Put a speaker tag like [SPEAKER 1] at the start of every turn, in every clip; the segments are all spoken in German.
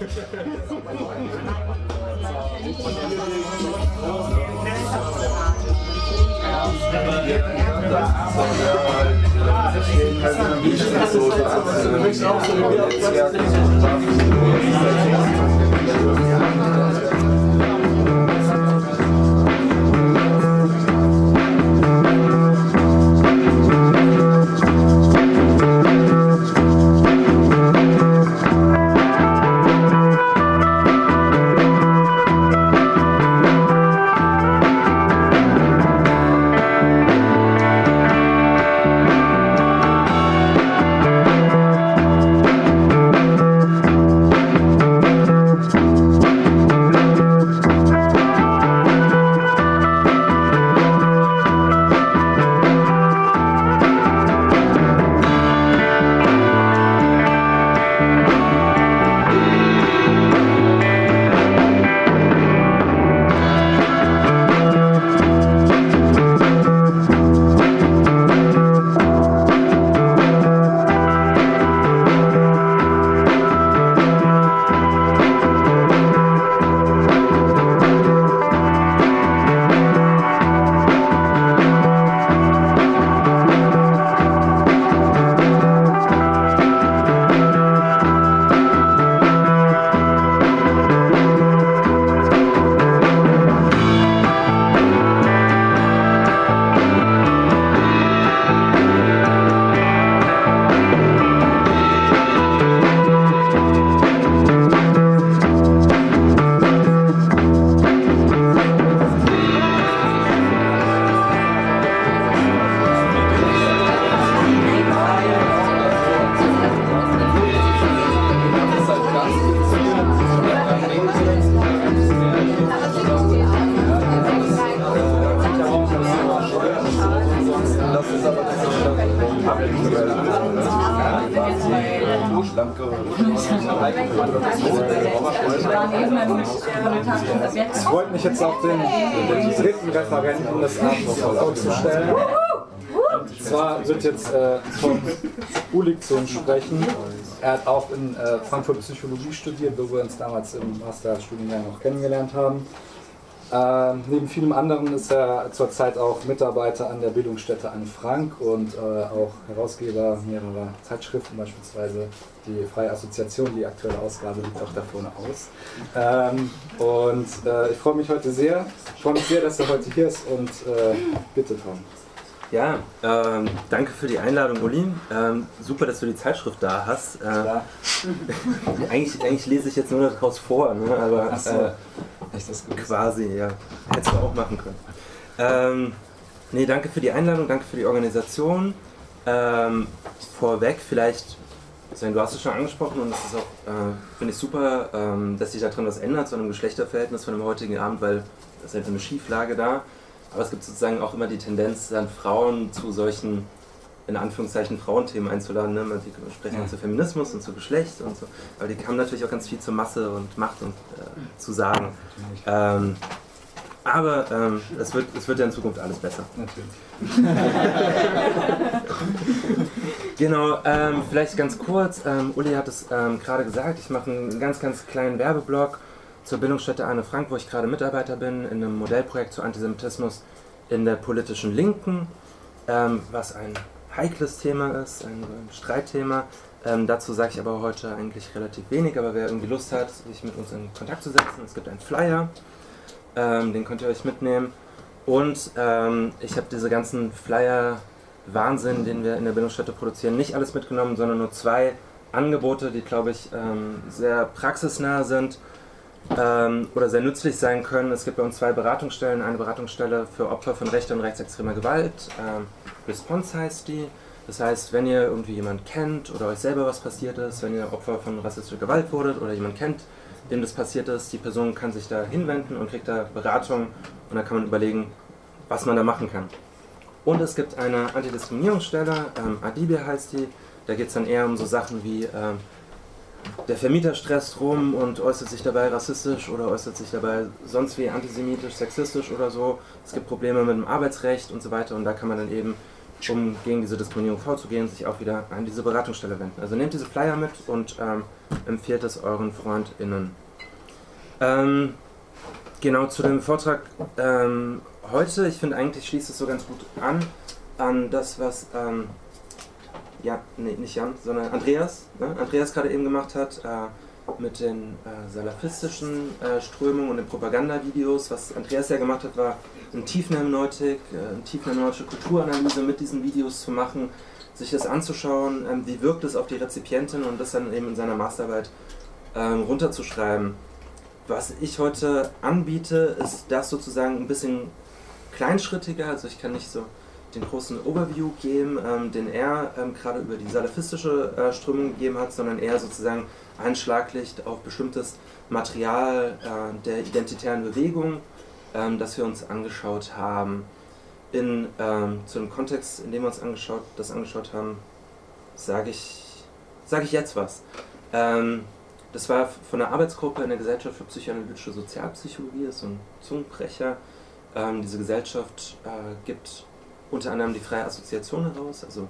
[SPEAKER 1] Ich wollte mich jetzt auf den, dritten Referenten des Abends vorzustellen. Und zwar wird jetzt äh, von Ulikzon sprechen. Er hat auch in äh, Frankfurt Psychologie studiert, wo wir uns damals im Masterstudiengang auch kennengelernt haben. Äh, neben vielem anderen ist er zurzeit auch Mitarbeiter an der Bildungsstätte Anne Frank und äh, auch Herausgeber mehrerer Zeitschriften, beispielsweise die Freie Assoziation, die aktuelle Ausgabe liegt auch da vorne aus. Ähm, und äh, ich freue mich heute sehr, ich freue mich sehr, dass er heute hier ist und äh, bitte Tom.
[SPEAKER 2] Ja, ähm, danke für die Einladung, Uli. Ähm, super, dass du die Zeitschrift da hast. Äh, eigentlich, eigentlich lese ich jetzt nur daraus vor, ne? aber
[SPEAKER 1] so.
[SPEAKER 2] äh, quasi, ja. Hättest du auch machen können. Ähm, nee, danke für die Einladung, danke für die Organisation. Ähm, vorweg vielleicht, du hast es schon angesprochen und das ist auch, äh, finde ich super, ähm, dass sich daran was ändert, so einem Geschlechterverhältnis von dem heutigen Abend, weil das ist einfach eine Schieflage da. Aber es gibt sozusagen auch immer die Tendenz, dann Frauen zu solchen, in Anführungszeichen, Frauenthemen einzuladen. Ne? Die sprechen dann zu Feminismus und zu Geschlecht und so. Aber die haben natürlich auch ganz viel zur Masse und Macht und äh, zu sagen. Ähm, aber ähm, es, wird, es wird ja in Zukunft alles besser.
[SPEAKER 1] Natürlich.
[SPEAKER 2] Genau, ähm, vielleicht ganz kurz. Ähm, Uli hat es ähm, gerade gesagt, ich mache einen ganz, ganz kleinen Werbeblock zur Bildungsstätte Anne Frank, wo ich gerade Mitarbeiter bin, in einem Modellprojekt zu Antisemitismus in der politischen Linken, ähm, was ein heikles Thema ist, ein, Streitthema. Ähm, dazu sage ich aber heute eigentlich relativ wenig, aber wer irgendwie Lust hat, sich mit uns in Kontakt zu setzen, es gibt einen Flyer, ähm, den könnt ihr euch mitnehmen. Und ähm, ich habe diese ganzen Flyer Wahnsinn, den wir in der Bildungsstätte produzieren, nicht alles mitgenommen, sondern nur zwei Angebote, die, glaube ich, ähm, sehr praxisnah sind ähm, oder sehr nützlich sein können. Es gibt bei uns zwei Beratungsstellen. Eine Beratungsstelle für Opfer von rechter und rechtsextremer Gewalt. Response heißt die. Das heißt, wenn ihr irgendwie jemanden kennt oder euch selber was passiert ist, wenn ihr Opfer von rassistischer Gewalt wurdet oder jemand kennt, dem das passiert ist, die Person kann sich da hinwenden und kriegt da Beratung und dann kann man überlegen, was man da machen kann. Und es gibt eine Antidiskriminierungsstelle, ähm, Adibi heißt die, da geht es dann eher um so Sachen wie, ähm, der Vermieter stresst rum und äußert sich dabei rassistisch oder äußert sich dabei sonst wie antisemitisch, sexistisch oder so. Es gibt Probleme mit dem Arbeitsrecht und so weiter und da kann man dann eben um gegen diese Diskriminierung vorzugehen, sich auch wieder an diese Beratungsstelle wenden. Also nehmt diese Flyer mit und ähm, empfehlt es euren FreundInnen. Ähm, genau zu dem Vortrag ähm, heute, ich finde eigentlich schließt es so ganz gut an, an das, was ähm, ja, nee, nicht Jan, sondern Andreas, ne? Andreas gerade eben gemacht hat, äh, mit den äh, salafistischen äh, Strömungen und den Propagandavideos. Was Andreas ja gemacht hat, war eine Tiefenhermeneutik, äh, eine tiefenhermeneutische Kulturanalyse mit diesen Videos zu machen, sich das anzuschauen, ähm, wie wirkt es auf die Rezipientin und das dann eben in seiner Masterarbeit ähm, runterzuschreiben. Was ich heute anbiete, ist das sozusagen ein bisschen kleinschrittiger, also ich kann nicht so den großen Overview geben, ähm, den er ähm, gerade über die salafistische äh, Strömung gegeben hat, sondern eher sozusagen ein Schlaglicht auf bestimmtes Material äh, der identitären Bewegung, ähm, das wir uns angeschaut haben. In, ähm, zu dem Kontext, in dem wir uns angeschaut, das angeschaut haben, sage ich, sag ich jetzt was. Ähm, das war von einer Arbeitsgruppe in der Gesellschaft für psychoanalytische Sozialpsychologie, ist so ein Zungenbrecher. Ähm, diese Gesellschaft äh, gibt unter anderem die freie Assoziation heraus, also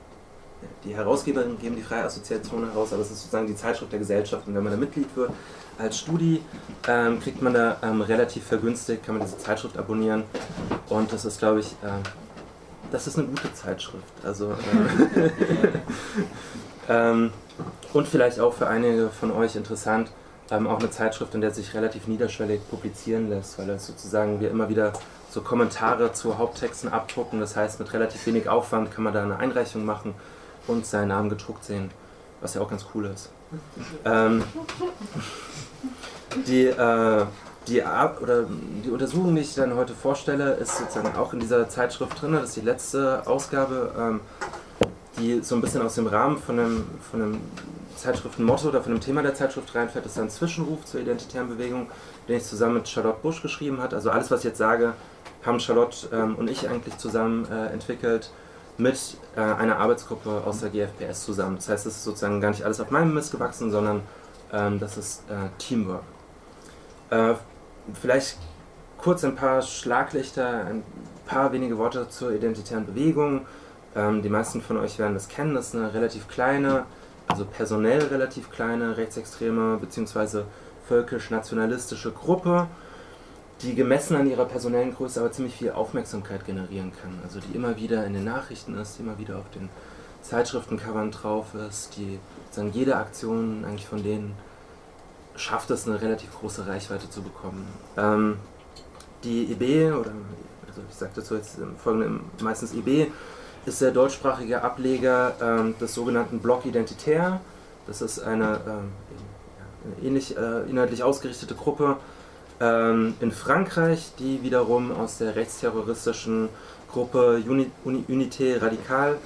[SPEAKER 2] die Herausgeberinnen geben die freie Assoziation heraus, aber es ist sozusagen die Zeitschrift der Gesellschaft und wenn man da Mitglied wird als Studi, ähm, kriegt man da ähm, relativ vergünstigt, kann man diese Zeitschrift abonnieren und das ist glaube ich, äh, das ist eine gute Zeitschrift, also äh, ähm, und vielleicht auch für einige von euch interessant, ähm, auch eine Zeitschrift, in der sich relativ niederschwellig publizieren lässt, weil es sozusagen wir immer wieder so Kommentare zu Haupttexten abdrucken. Das heißt, mit relativ wenig Aufwand kann man da eine Einreichung machen und seinen Namen gedruckt sehen, was ja auch ganz cool ist. Ähm, die, äh, die, oder die Untersuchung, die ich dann heute vorstelle, ist sozusagen auch in dieser Zeitschrift drin. Das ist die letzte Ausgabe, ähm, die so ein bisschen aus dem Rahmen von einem, von einem Zeitschriftenmotto oder von dem Thema der Zeitschrift reinfällt. Das ist ein Zwischenruf zur identitären Bewegung, den ich zusammen mit Charlotte Busch geschrieben habe. Also alles, was ich jetzt sage, haben Charlotte ähm, und ich eigentlich zusammen äh, entwickelt mit äh, einer Arbeitsgruppe aus der GFPS zusammen. Das heißt, es ist sozusagen gar nicht alles auf meinem Mist gewachsen, sondern ähm, das ist äh, Teamwork. Äh, vielleicht kurz ein paar Schlaglichter, ein paar wenige Worte zur identitären Bewegung. Ähm, die meisten von euch werden das kennen. Das ist eine relativ kleine, also personell relativ kleine rechtsextreme bzw. völkisch-nationalistische Gruppe die gemessen an ihrer personellen Größe aber ziemlich viel Aufmerksamkeit generieren kann. Also die immer wieder in den Nachrichten ist, die immer wieder auf den Zeitschriftencovern drauf ist, die sagen, jede Aktion eigentlich von denen schafft es, eine relativ große Reichweite zu bekommen. Ähm, die EB, oder also ich sage dazu jetzt im Folgenden meistens EB, ist der deutschsprachige Ableger ähm, des sogenannten Block Identitär. Das ist eine, ähm, ähnlich äh, inhaltlich ausgerichtete Gruppe, ähm, in Frankreich, die wiederum aus der rechtsterroristischen Gruppe Uni Unité Radikal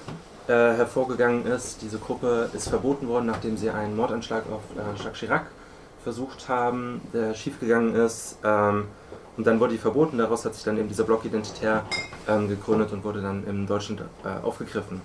[SPEAKER 2] äh, hervorgegangen ist. Diese Gruppe ist verboten worden, nachdem sie einen Mordanschlag auf äh, Jacques Chirac versucht haben, der schiefgegangen ist. Ähm, und dann wurde die verboten, daraus hat sich dann eben dieser Block Identitär ähm, gegründet und wurde dann in Deutschland äh, aufgegriffen.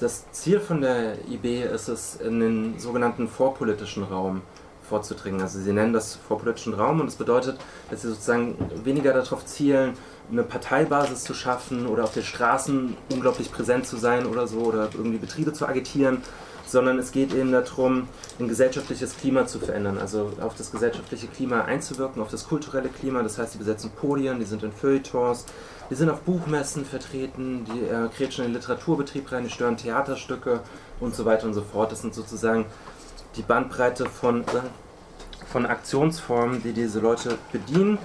[SPEAKER 2] Das Ziel von der IB ist es, in den sogenannten vorpolitischen Raum vorzudringen. Also sie nennen das vorpolitischen Raum und das bedeutet, dass sie sozusagen weniger darauf zielen, eine Parteibasis zu schaffen oder auf den Straßen unglaublich präsent zu sein oder so oder irgendwie Betriebe zu agitieren, sondern es geht eben darum, ein gesellschaftliches Klima zu verändern, also auf das gesellschaftliche Klima einzuwirken, auf das kulturelle Klima. Das heißt, sie besetzen Podien, die sind in Feuilletons, die sind auf Buchmessen vertreten, die äh, kretschen in den Literaturbetrieb rein, die stören Theaterstücke und so weiter und so fort. Das sind sozusagen die Bandbreite von, von Aktionsformen, die diese Leute bedienen.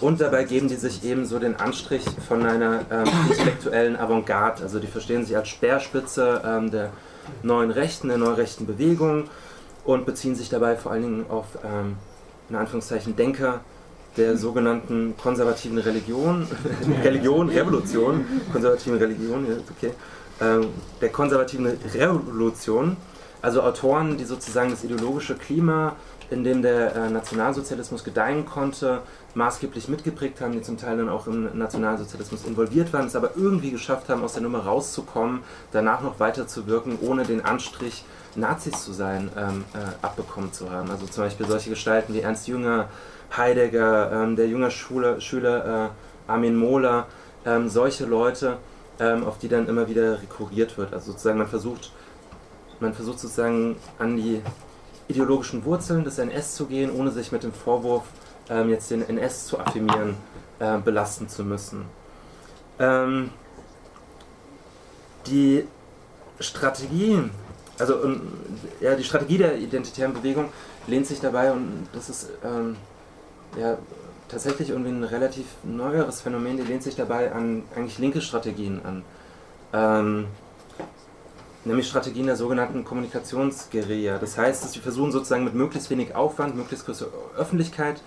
[SPEAKER 2] Und dabei geben die sich eben so den Anstrich von einer ähm, intellektuellen Avantgarde. Also die verstehen sich als Speerspitze ähm, der neuen Rechten, der neurechten Bewegung und beziehen sich dabei vor allen Dingen auf, ähm, in Anführungszeichen, Denker der sogenannten konservativen Religion, Religion, Revolution, konservativen Religion, ja, okay, ähm, der konservativen Revolution also Autoren, die sozusagen das ideologische Klima, in dem der äh, Nationalsozialismus gedeihen konnte, maßgeblich mitgeprägt haben, die zum Teil dann auch im Nationalsozialismus involviert waren, es aber irgendwie geschafft haben, aus der Nummer rauszukommen, danach noch weiterzuwirken, ohne den Anstrich, Nazis zu sein, ähm, äh, abbekommen zu haben. Also zum Beispiel solche Gestalten wie Ernst Jünger, Heidegger, ähm, der junge Schule, Schüler äh, Armin Mohler, ähm, solche Leute, ähm, auf die dann immer wieder rekurriert wird. Also sozusagen man versucht, man versucht sozusagen an die ideologischen Wurzeln des NS zu gehen, ohne sich mit dem Vorwurf, ähm, jetzt den NS zu affirmieren, äh, belasten zu müssen. Ähm, die Strategie, also ja, die Strategie der identitären Bewegung lehnt sich dabei, und das ist ähm, ja, tatsächlich irgendwie ein relativ neueres Phänomen, die lehnt sich dabei an eigentlich linke Strategien an. Nämlich Strategien der sogenannten Kommunikationsguerilla. Das heißt, dass sie versuchen sozusagen mit möglichst wenig Aufwand, möglichst größere Öffentlichkeit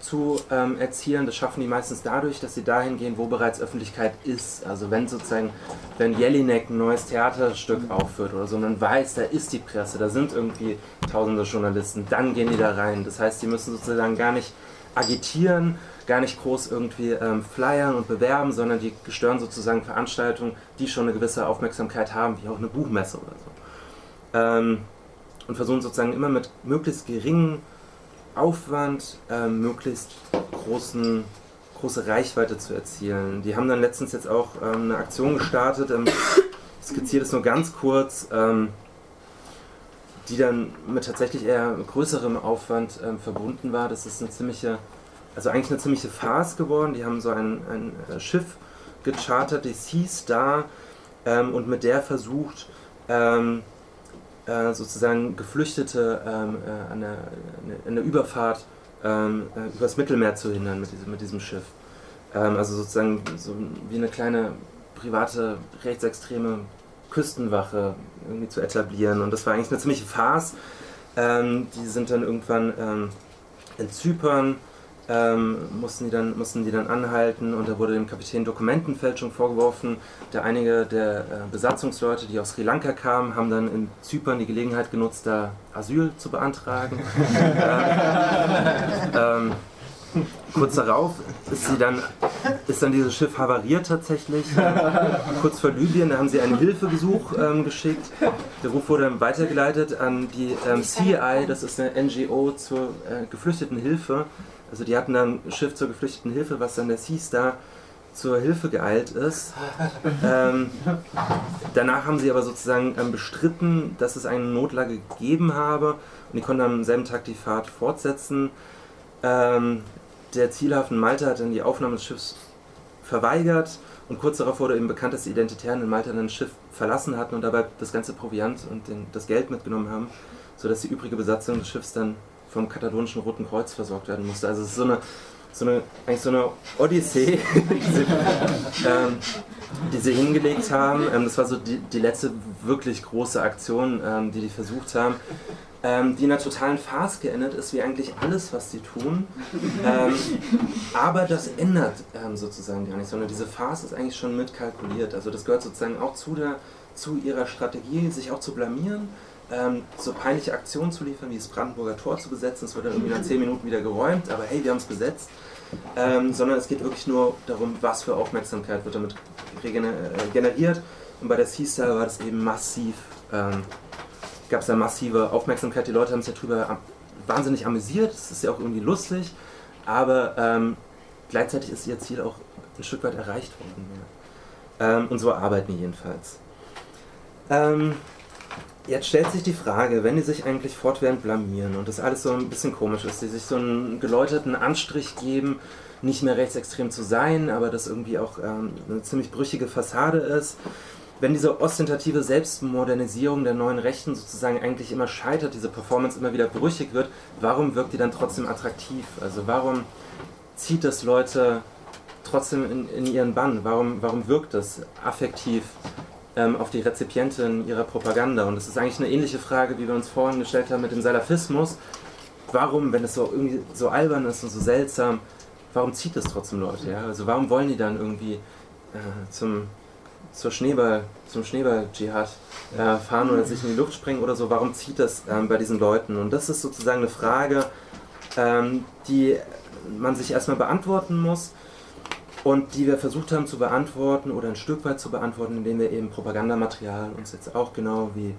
[SPEAKER 2] zu ähm, erzielen. Das schaffen die meistens dadurch, dass sie dahin gehen, wo bereits Öffentlichkeit ist. Also wenn sozusagen, wenn Jelinek ein neues Theaterstück aufführt oder so, man weiß, da ist die Presse, da sind irgendwie tausende Journalisten, dann gehen die da rein. Das heißt, die müssen sozusagen gar nicht agitieren, gar nicht groß irgendwie ähm, flyern und bewerben, sondern die stören sozusagen Veranstaltungen, die schon eine gewisse Aufmerksamkeit haben, wie auch eine Buchmesse oder so. Ähm, und versuchen sozusagen immer mit möglichst geringen Aufwand ähm, möglichst großen, große Reichweite zu erzielen. Die haben dann letztens jetzt auch ähm, eine Aktion gestartet, ähm, skizziert es nur ganz kurz, ähm, die dann mit tatsächlich eher größerem Aufwand ähm, verbunden war. Das ist eine ziemliche, also eigentlich eine ziemliche Farce geworden. Die haben so ein, ein äh, Schiff gechartert, die Sea Star, ähm, und mit der versucht, äh, sozusagen Geflüchtete ähm, äh, an, der, an der Überfahrt ähm, äh, übers Mittelmeer zu hindern mit diesem, mit diesem Schiff. Ähm, also sozusagen so wie eine kleine private rechtsextreme Küstenwache irgendwie zu etablieren. Und das war eigentlich eine ziemliche Farce. Ähm, die sind dann irgendwann ähm, in Zypern ähm, mussten, die dann, mussten die dann anhalten und da wurde dem Kapitän Dokumentenfälschung vorgeworfen. Der einige der äh, Besatzungsleute, die aus Sri Lanka kamen, haben dann in Zypern die Gelegenheit genutzt, da Asyl zu beantragen. ähm, kurz darauf ist, sie dann, ist dann dieses Schiff havariert tatsächlich. kurz vor Libyen, da haben sie einen Hilfegesuch ähm, geschickt. Der Ruf wurde dann weitergeleitet an die ähm, CI, das ist eine NGO zur äh, geflüchteten Hilfe. Also die hatten dann ein Schiff zur geflüchteten Hilfe, was dann der Sea Star zur Hilfe geeilt ist. Ähm, danach haben sie aber sozusagen ähm, bestritten, dass es eine Notlage gegeben habe und die konnten am selben Tag die Fahrt fortsetzen. Ähm, der Zielhafen Malta hat dann die Aufnahme des Schiffs verweigert und kurz darauf wurde eben bekannt, dass die Identitären in Malta dann das Schiff verlassen hatten und dabei das ganze Proviant und den, das Geld mitgenommen haben, sodass die übrige Besatzung des Schiffs dann vom katalonischen Roten Kreuz versorgt werden musste. Also es ist so eine, so eine eigentlich so eine Odyssee, die, sie, ähm, die sie hingelegt haben. Ähm, das war so die, die letzte wirklich große Aktion, ähm, die die versucht haben. Ähm, die in einer totalen Farce geendet ist, wie eigentlich alles, was sie tun. Ähm, aber das ändert ähm, sozusagen gar nicht, sondern diese Farce ist eigentlich schon mitkalkuliert. Also das gehört sozusagen auch zu, der, zu ihrer Strategie, sich auch zu blamieren, ähm, so peinliche Aktionen zu liefern, wie das Brandenburger Tor zu besetzen. Es wird dann irgendwie nach 10 Minuten wieder geräumt, aber hey, wir haben es besetzt. Ähm, sondern es geht wirklich nur darum, was für Aufmerksamkeit wird damit äh, generiert. Und bei der Seastar war das eben massiv, ähm, gab es da massive Aufmerksamkeit. Die Leute haben sich darüber wahnsinnig amüsiert. Es ist ja auch irgendwie lustig, aber ähm, gleichzeitig ist ihr Ziel auch ein Stück weit erreicht worden. Ja. Ähm, und so arbeiten die jedenfalls. Jetzt stellt sich die Frage, wenn die sich eigentlich fortwährend blamieren und das alles so ein bisschen komisch ist, die sich so einen geläuterten Anstrich geben, nicht mehr rechtsextrem zu sein, aber das irgendwie auch ähm, eine ziemlich brüchige Fassade ist, wenn diese ostentative Selbstmodernisierung der neuen Rechten sozusagen eigentlich immer scheitert, diese Performance immer wieder brüchig wird, warum wirkt die dann trotzdem attraktiv? Also warum zieht das Leute trotzdem in, in ihren Bann? Warum, warum wirkt das affektiv? Ähm, auf die Rezipientin ihrer Propaganda. Und das ist eigentlich eine ähnliche Frage, wie wir uns vorhin gestellt haben mit dem Salafismus. Warum, wenn es so irgendwie so albern ist und so seltsam, warum zieht es trotzdem Leute? Ja? Also warum wollen die dann irgendwie äh, zum, zur Schneeball, zum Schneeball-Dschihad äh, fahren oder sich in die Luft springen oder so? Warum zieht das ähm, bei diesen Leuten? Und das ist sozusagen eine Frage, ähm, die man sich erstmal beantworten muss und die wir versucht haben zu beantworten oder ein Stück weit zu beantworten, indem wir eben Propagandamaterial uns jetzt auch genau wie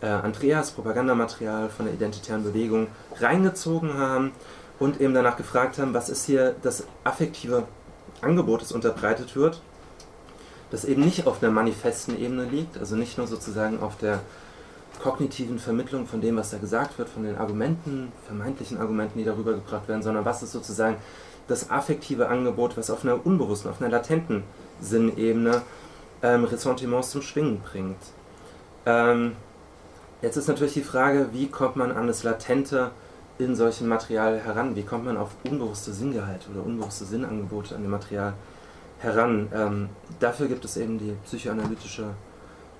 [SPEAKER 2] äh, Andreas Propagandamaterial von der identitären Bewegung reingezogen haben und eben danach gefragt haben, was ist hier das affektive Angebot, das unterbreitet wird. das eben nicht auf einer manifesten Ebene liegt, also nicht nur sozusagen auf der kognitiven Vermittlung von dem, was da gesagt wird, von den Argumenten, vermeintlichen Argumenten, die darüber gebracht werden, sondern was ist sozusagen das affektive Angebot, was auf einer unbewussten, auf einer latenten Sinnebene ähm, Ressentiments zum Schwingen bringt. Ähm, jetzt ist natürlich die Frage, wie kommt man an das Latente in solchem Material heran? Wie kommt man auf unbewusste Sinngehalte oder unbewusste Sinnangebote an dem Material heran? Ähm, dafür gibt es eben die psychoanalytische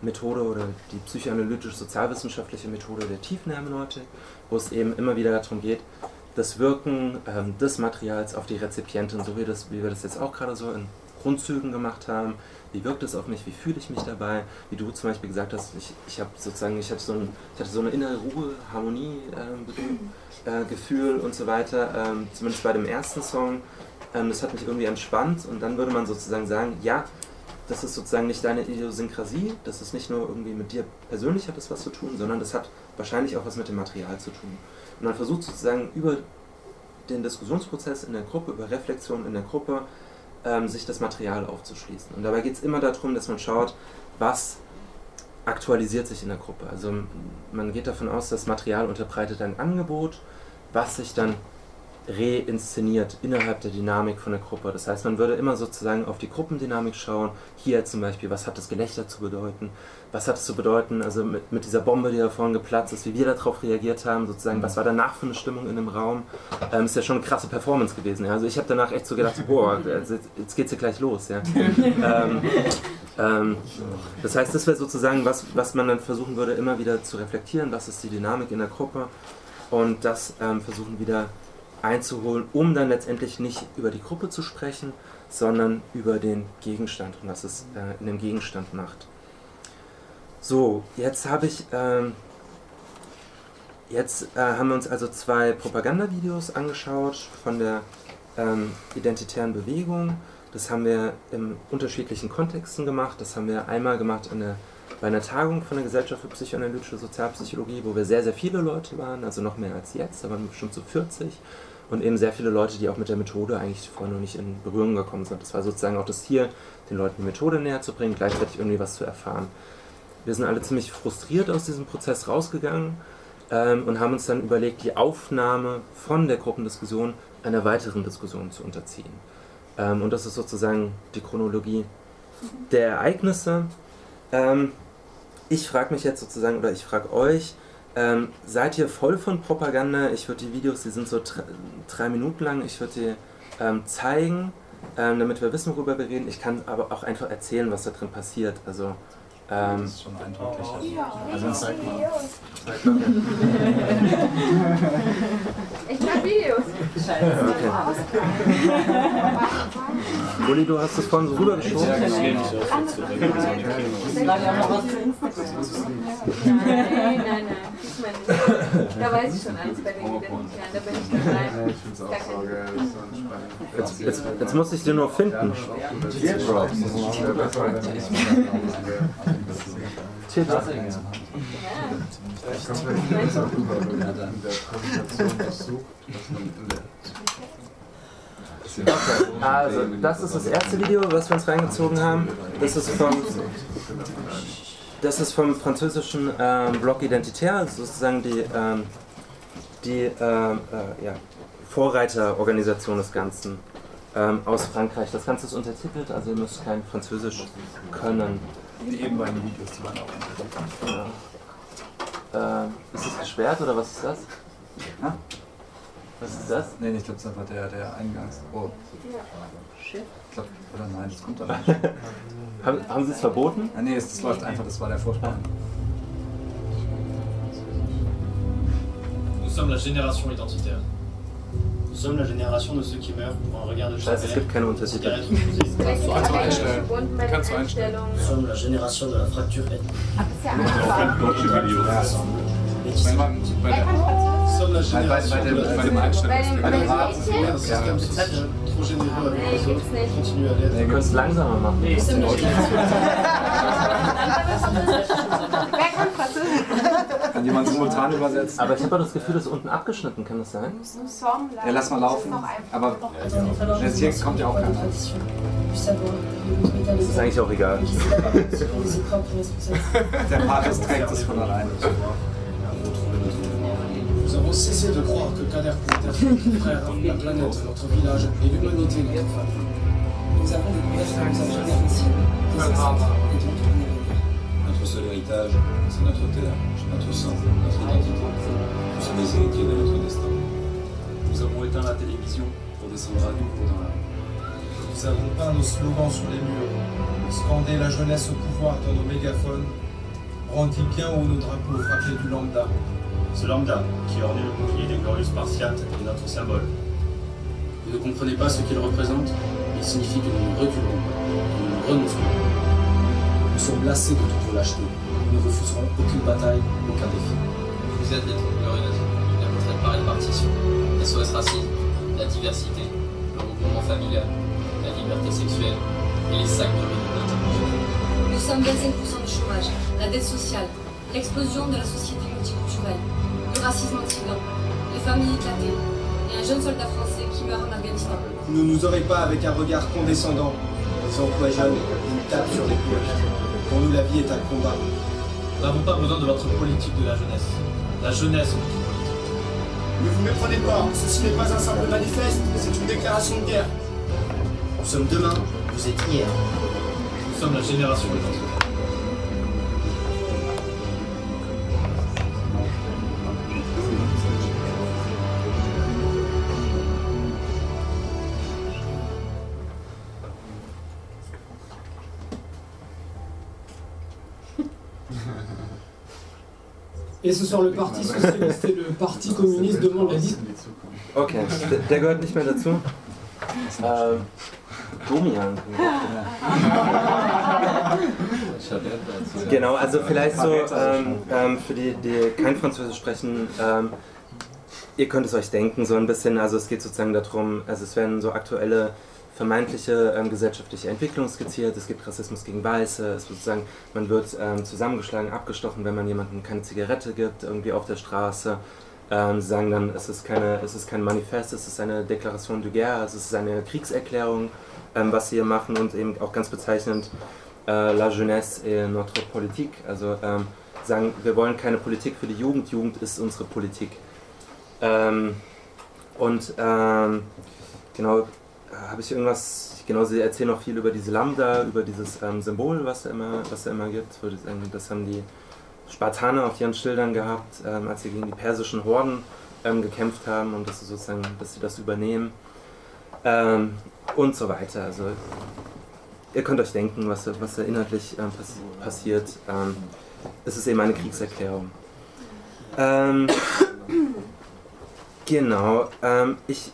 [SPEAKER 2] Methode oder die psychoanalytisch-sozialwissenschaftliche Methode der Tiefenhermeneutik, wo es eben immer wieder darum geht, das Wirken ähm, des Materials auf die Rezipientin, so wie, das, wie wir das jetzt auch gerade so in Grundzügen gemacht haben. Wie wirkt es auf mich? Wie fühle ich mich dabei? Wie du zum Beispiel gesagt hast, ich, ich habe sozusagen, ich, hab so ein, ich hatte so eine innere Ruhe, Harmonie, äh, äh, Gefühl und so weiter. Ähm, zumindest bei dem ersten Song. Ähm, das hat mich irgendwie entspannt und dann würde man sozusagen sagen, ja, das ist sozusagen nicht deine Idiosynkrasie, das ist nicht nur irgendwie mit dir persönlich hat das was zu tun, sondern das hat wahrscheinlich auch was mit dem Material zu tun. Und man versucht sozusagen über den Diskussionsprozess in der Gruppe, über Reflexion in der Gruppe, ähm, sich das Material aufzuschließen. Und dabei geht es immer darum, dass man schaut, was aktualisiert sich in der Gruppe. Also man geht davon aus, das Material unterbreitet ein Angebot, was sich dann reinszeniert innerhalb der Dynamik von der Gruppe. Das heißt, man würde immer sozusagen auf die Gruppendynamik schauen. Hier zum Beispiel, was hat das Gelächter zu bedeuten? Was hat es zu bedeuten, also mit, mit dieser Bombe, die da vorhin geplatzt ist, wie wir darauf reagiert haben, sozusagen, was war danach für eine Stimmung in dem Raum? Ähm, ist ja schon eine krasse Performance gewesen. Ja? Also ich habe danach echt so gedacht, boah, jetzt geht's ja gleich los. Ja? ähm, ähm, das heißt, das wäre sozusagen was, was man dann versuchen würde, immer wieder zu reflektieren, was ist die Dynamik in der Gruppe und das ähm, versuchen wieder einzuholen, um dann letztendlich nicht über die Gruppe zu sprechen, sondern über den Gegenstand und was es äh, in dem Gegenstand macht. So, jetzt habe ich, ähm, jetzt äh, haben wir uns also zwei Propagandavideos angeschaut von der ähm, identitären Bewegung. Das haben wir in unterschiedlichen Kontexten gemacht. Das haben wir einmal gemacht der, bei einer Tagung von der Gesellschaft für psychoanalytische Sozialpsychologie, wo wir sehr, sehr viele Leute waren, also noch mehr als jetzt, aber bestimmt so 40 und eben sehr viele Leute, die auch mit der Methode eigentlich vorher noch nicht in Berührung gekommen sind. Das war sozusagen auch das Ziel, den Leuten die Methode näher zu bringen, gleichzeitig irgendwie was zu erfahren. Wir sind alle ziemlich frustriert aus diesem Prozess rausgegangen ähm, und haben uns dann überlegt, die Aufnahme von der Gruppendiskussion einer weiteren Diskussion zu unterziehen. Ähm, und das ist sozusagen die Chronologie der Ereignisse. Ähm, ich frage mich jetzt sozusagen, oder ich frage euch, ähm, seid ihr voll von Propaganda? Ich würde die Videos, die sind so drei Minuten lang, ich würde die ähm, zeigen, ähm, damit wir wissen, worüber wir reden. Ich kann aber auch einfach erzählen, was da drin passiert. Also, ähm, das ist schon eindrücklich. Ja. Also zeig mal. Zeig mal. ich mag Videos. Scheiße. Okay. Uli, du hast das vorhin so rübergeschoben. Ja, genau.
[SPEAKER 3] Nein, nein, nein. Da weiß ich schon alles bei den Identitären. Da bin ich dabei. Ja, ich finde es auch so geil.
[SPEAKER 2] Jetzt, jetzt, jetzt muss ich sie nur finden. Teardrop. Also, das ist das erste Video, was wir uns reingezogen haben. Das ist vom, das ist vom französischen ähm, Blog Identitaire, sozusagen die, ähm, die ähm, äh, ja, Vorreiterorganisation des Ganzen ähm, aus Frankreich. Das Ganze ist untertitelt, also ihr müsst kein Französisch können.
[SPEAKER 1] Die eben beiden Videos, die waren auch
[SPEAKER 2] ja. ähm, Ist das gesperrt oder was ist das? Ha? Was ist das?
[SPEAKER 1] Nee, ich glaube, das ist einfach der, der Eingangs. Oh. Ich glaube, oder nein, das kommt da nicht.
[SPEAKER 2] haben, haben Sie es verboten?
[SPEAKER 1] Ah, nee, es, läuft einfach, das war der Vorspann.
[SPEAKER 4] Nous sommes la génération identitaire. Nous sommes la génération de ceux qui meurent pour un regard de
[SPEAKER 2] Scheiße, es gibt keine Untertitel.
[SPEAKER 1] Kannst du einfach einstellen. Kannst du einstellen.
[SPEAKER 4] Nous sommes la génération de la fracture ethnique.
[SPEAKER 1] Wenn man bei der, bei, bei, bei, dem, bei dem Einstellung, bei dem Rat, ja.
[SPEAKER 2] Ihr könnt es langsamer machen.
[SPEAKER 3] Wer kann Französisch?
[SPEAKER 1] Kann jemand simultan übersetzen?
[SPEAKER 2] Aber ich habe das Gefühl, das ist unten abgeschnitten, kann das sein?
[SPEAKER 1] Ja, lass mal laufen. Aber jetzt hier kommt ja auch keiner.
[SPEAKER 2] Das ist eigentlich auch egal.
[SPEAKER 1] Der Paris trägt es von alleine.
[SPEAKER 5] Nous avons cessé de croire que Kader pouvait être frère, la planète, notre village et l'humanité, notre famille. Nous avons découvert que nous avions difficile.
[SPEAKER 6] Notre seul héritage, c'est notre terre, notre sang, notre identité. Nous sommes les héritiers de notre destin.
[SPEAKER 4] Nous avons éteint la télévision pour descendre à nouveau dans la rue.
[SPEAKER 5] Nous avons peint nos slogans sur les murs, scandé la jeunesse au pouvoir dans nos mégaphones, brandi bien haut nos drapeaux frappés du lambda.
[SPEAKER 4] Ce lambda, qui ornait le bouclier des glorieux Spartiates, est notre symbole. Vous ne comprenez pas ce qu'il représente? Il signifie que nous reculerons pas, que nous renoncerons pas.
[SPEAKER 5] Nous sommes lassés de toute vos lâchetés. Nous ne refuserons aucune bataille, aucun défi.
[SPEAKER 7] Vous êtes l'être glorieuse, la retraite par répartition, SOS racisme, la diversité, le regroupement familial, la liberté sexuelle et les sacs de l'unité.
[SPEAKER 8] Nous sommes 25% de chômage, la dette sociale, l'explosion de la société multiculturelle, le racisme anti-blanc, les familles éclatées et un jeune soldat français qui meurt en Afghanistan.
[SPEAKER 5] Vous ne nous aurez pas avec un regard condescendant. Les emplois jeunes, une tape sur les couilles. Pour nous, la vie est un combat.
[SPEAKER 4] Nous n'avons pas besoin de votre politique de la jeunesse. La jeunesse politique.
[SPEAKER 5] Ne vous méprenez pas, ceci n'est pas un simple manifeste, c'est une déclaration de guerre. Nous sommes demain, vous êtes hier.
[SPEAKER 4] Nous sommes la génération des entreprises.
[SPEAKER 5] Ce soir, le Parti Socialiste et le Parti Communiste demandent la disparition.
[SPEAKER 2] Okay, der, der gehört nicht mehr dazu. Ähm, Domian. Genau, also vielleicht so ähm, ähm, für die, die kein Französisch sprechen, ähm, ihr könnt es euch denken, so ein bisschen, also es geht sozusagen darum, also es werden so aktuelle vermeintliche ähm, gesellschaftliche Entwicklung skizziert, es gibt Rassismus gegen Weiße, es sozusagen, man wird ähm, zusammengeschlagen, abgestochen, wenn man jemandem keine Zigarette gibt, irgendwie auf der Straße. Ähm, sie sagen dann, es ist, keine, es ist kein Manifest, es ist eine Deklaration de guerre, es ist eine Kriegserklärung, ähm, was sie hier machen und eben auch ganz bezeichnend, äh, la jeunesse et notre politique, also ähm, sagen, wir wollen keine Politik für die Jugend, Jugend ist unsere Politik. Ähm, und genau, habe ich irgendwas, genau, sie erzählen auch viel über diese Lambda, über dieses ähm, Symbol, was da immer, da immer gibt. Das haben die Spartaner auf ihren Schildern gehabt, ähm, als sie gegen die persischen Horden ähm, gekämpft haben und dass sie sozusagen, dass sie das übernehmen. Ähm, und so weiter. Also ihr könnt euch denken, was, was da inhaltlich ähm, pass passiert. Ähm, es ist eben eine Kriegserklärung. genau. ich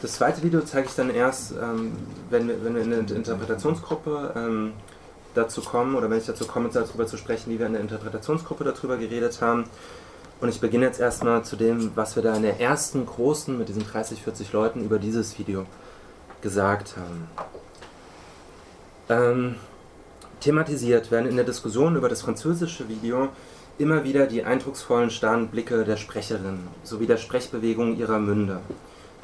[SPEAKER 2] das zweite Video zeige ich dann erst, ähm, wenn, wir, wenn wir in der Interpretationsgruppe ähm, dazu kommen, oder wenn ich dazu komme, darüber zu sprechen, wie wir in der Interpretationsgruppe darüber geredet haben. Und ich beginne jetzt erstmal zu dem, was wir da in der ersten großen, mit diesen 30, 40 Leuten, über dieses Video gesagt haben. Ähm, thematisiert werden in der Diskussion über das französische Video immer wieder die eindrucksvollen starren Blicke der Sprecherin sowie der Sprechbewegung ihrer Münder.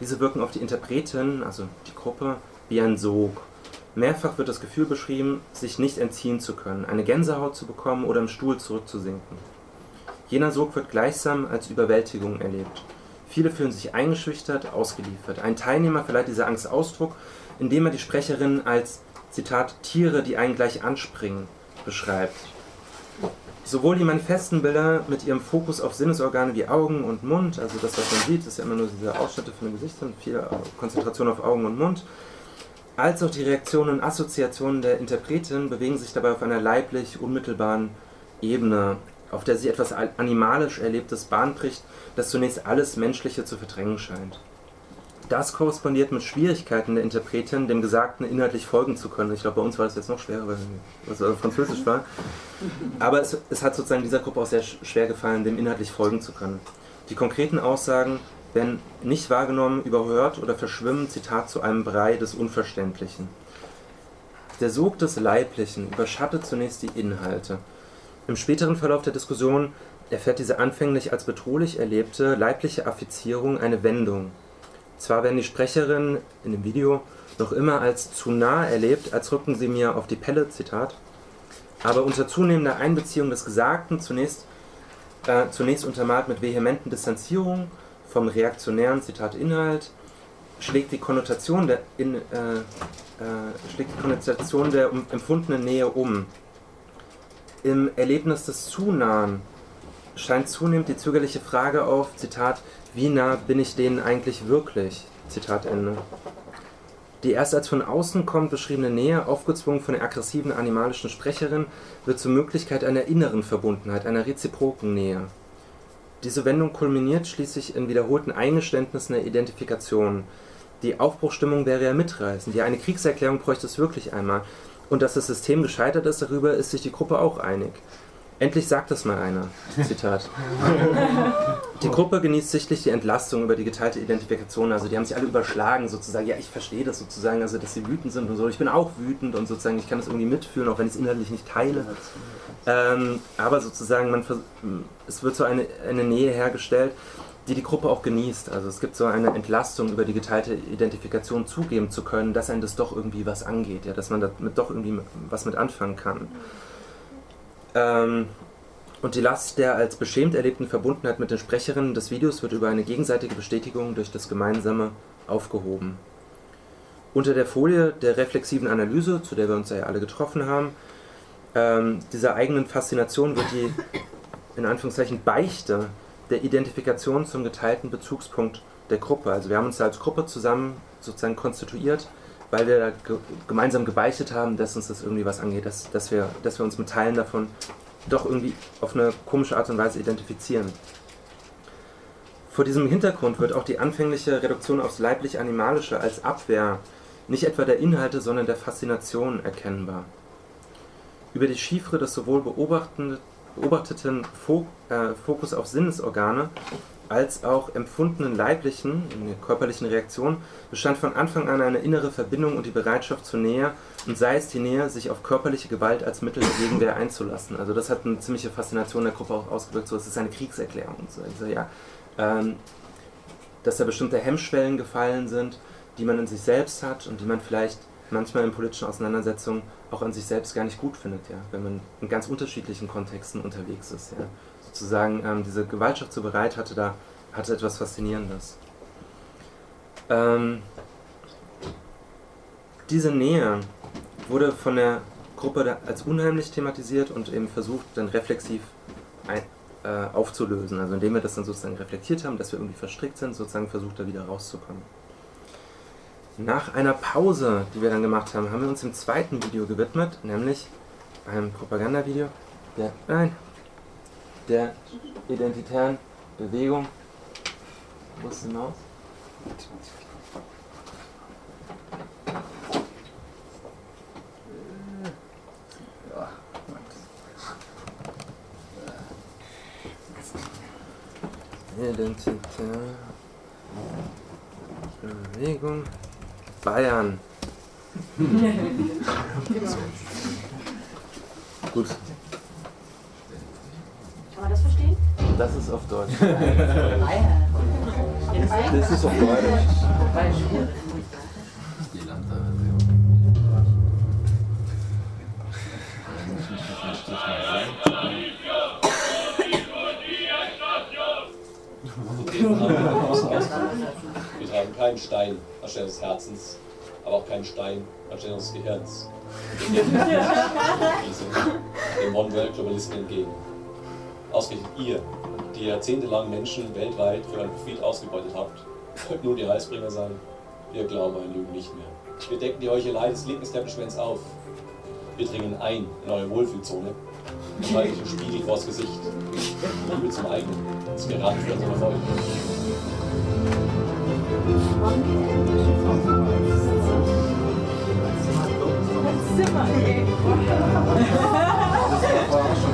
[SPEAKER 2] Diese wirken auf die Interpretin, also die Gruppe, wie ein Sog. Mehrfach wird das Gefühl beschrieben, sich nicht entziehen zu können, eine Gänsehaut zu bekommen oder im Stuhl zurückzusinken. Jener Sog wird gleichsam als Überwältigung erlebt. Viele fühlen sich eingeschüchtert, ausgeliefert. Ein Teilnehmer verleiht dieser Angst Ausdruck, indem er die Sprecherin als Zitat Tiere, die einen gleich anspringen, beschreibt. Sowohl die manifesten Bilder mit ihrem Fokus auf Sinnesorgane wie Augen und Mund, also das, was man sieht, ist ja immer nur diese Ausschnitte von den Gesichtern, viel Konzentration auf Augen und Mund, als auch die Reaktionen und Assoziationen der Interpretin bewegen sich dabei auf einer leiblich unmittelbaren Ebene, auf der sie etwas animalisch Erlebtes Bahn bricht, das zunächst alles Menschliche zu verdrängen scheint. Das korrespondiert mit Schwierigkeiten der Interpretin, dem Gesagten inhaltlich folgen zu können. Ich glaube, bei uns war das jetzt noch schwerer, weil es Französisch war. Aber es, es hat sozusagen dieser Gruppe auch sehr schwer gefallen, dem inhaltlich folgen zu können. Die konkreten Aussagen werden nicht wahrgenommen, überhört oder verschwimmen, Zitat, zu einem Brei des Unverständlichen. Der Sog des Leiblichen überschattet zunächst die Inhalte. Im späteren Verlauf der Diskussion erfährt diese anfänglich als bedrohlich erlebte leibliche Affizierung eine Wendung. Zwar werden die Sprecherinnen in dem Video noch immer als zu nah erlebt, als rücken sie mir auf die Pelle, Zitat, aber unter zunehmender Einbeziehung des Gesagten, zunächst, äh, zunächst untermalt mit vehementen Distanzierungen vom reaktionären Zitat Inhalt, schlägt die Konnotation der, in, äh, äh, schlägt die Konnotation der um, empfundenen Nähe um. Im Erlebnis des Zunahen scheint zunehmend die zögerliche Frage auf, Zitat, wie nah bin ich denen eigentlich wirklich? Zitat Ende. Die erst als von außen kommt beschriebene Nähe, aufgezwungen von der aggressiven animalischen Sprecherin, wird zur Möglichkeit einer inneren Verbundenheit, einer reziproken Nähe. Diese Wendung kulminiert schließlich in wiederholten Eingeständnissen der Identifikation. Die Aufbruchstimmung wäre ja mitreißend. Ja, eine Kriegserklärung bräuchte es wirklich einmal. Und dass das System gescheitert ist, darüber ist sich die Gruppe auch einig. Endlich sagt es mal einer. Zitat. Die Gruppe genießt sichtlich die Entlastung über die geteilte Identifikation. Also die haben sich alle überschlagen, sozusagen. Ja, ich verstehe das sozusagen, also dass sie wütend sind und so. Ich bin auch wütend und sozusagen, ich kann das irgendwie mitfühlen, auch wenn ich es inhaltlich nicht teile. Ähm, aber sozusagen, man, es wird so eine, eine Nähe hergestellt, die die Gruppe auch genießt. Also es gibt so eine Entlastung über die geteilte Identifikation zugeben zu können, dass einem das doch irgendwie was angeht, ja, dass man damit doch irgendwie was mit anfangen kann. Ähm, und die Last der als beschämt erlebten Verbundenheit mit den Sprecherinnen des Videos wird über eine gegenseitige Bestätigung durch das Gemeinsame aufgehoben. Unter der Folie der reflexiven Analyse, zu der wir uns ja alle getroffen haben, ähm, dieser eigenen Faszination wird die in Anführungszeichen Beichte der Identifikation zum geteilten Bezugspunkt der Gruppe. Also wir haben uns da als Gruppe zusammen sozusagen konstituiert, weil wir ge gemeinsam gebeichtet haben, dass uns das irgendwie was angeht, dass, dass, wir, dass wir uns mit Teilen davon doch irgendwie auf eine komische Art und Weise identifizieren. Vor diesem Hintergrund wird auch die anfängliche Reduktion aufs leiblich-animalische als Abwehr nicht etwa der Inhalte, sondern der Faszination erkennbar. Über die Chiffre des sowohl beobachteten äh, Fokus auf Sinnesorgane als auch empfundenen leiblichen, körperlichen Reaktionen bestand von Anfang an eine innere Verbindung und die Bereitschaft zur Nähe und sei es die Nähe, sich auf körperliche Gewalt als Mittel der Gegenwehr einzulassen. Also das hat eine ziemliche Faszination der Gruppe auch ausgewirkt, so es ist eine Kriegserklärung. So, also ja, ähm, dass da bestimmte Hemmschwellen gefallen sind, die man in sich selbst hat und die man vielleicht manchmal in politischen Auseinandersetzungen auch an sich selbst gar nicht gut findet, ja, wenn man in ganz unterschiedlichen Kontexten unterwegs ist. Ja. Sozusagen ähm, diese Gewaltschaft zu bereit hatte da hatte etwas Faszinierendes. Ähm, diese Nähe wurde von der Gruppe als unheimlich thematisiert und eben versucht, dann reflexiv ein, äh, aufzulösen. Also indem wir das dann sozusagen reflektiert haben, dass wir irgendwie verstrickt sind, sozusagen versucht, da wieder rauszukommen. Nach einer Pause, die wir dann gemacht haben, haben wir uns dem zweiten Video gewidmet, nämlich einem Propagandavideo der, nein, der identitären Bewegung. Wo ist die Maus? Identitäre Bewegung Bayern. Gut.
[SPEAKER 9] Kann man das verstehen?
[SPEAKER 2] Das ist auf Deutsch. Das ist auf Deutsch.
[SPEAKER 7] Die Landtag.
[SPEAKER 10] Wir tragen keinen Stein anstelle des Herzens, aber auch keinen Stein anstelle des Gehirns. Wir dem One-World-Globalisten entgegen. Ausgerechnet ihr, die jahrzehntelang Menschen weltweit für euren Profit ausgebeutet habt, wollt nun die Heißbringer sein. Wir glauben an Lügen nicht mehr. Wir decken die Heuchelei des linken Establishments auf. Wir dringen ein in eure Wohlfühlzone und halten den Spiegel vors Gesicht. Liebe zum eigenen, ist gerade für unseren Erfolg.
[SPEAKER 9] Zimmer,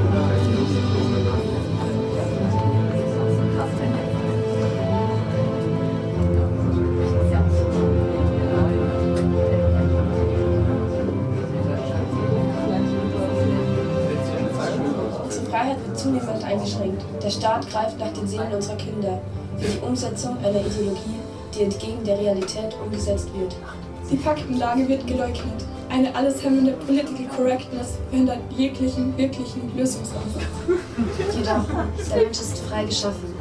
[SPEAKER 11] zunehmend eingeschränkt. Der Staat greift nach den Seelen unserer Kinder für die Umsetzung einer Ideologie, die entgegen der Realität umgesetzt wird.
[SPEAKER 12] Die Faktenlage wird geleugnet. Eine alles hemmende Political Correctness verhindert jeglichen wirklichen Lösungsansatz.
[SPEAKER 11] Jedoch, der Mensch ist frei geschaffen,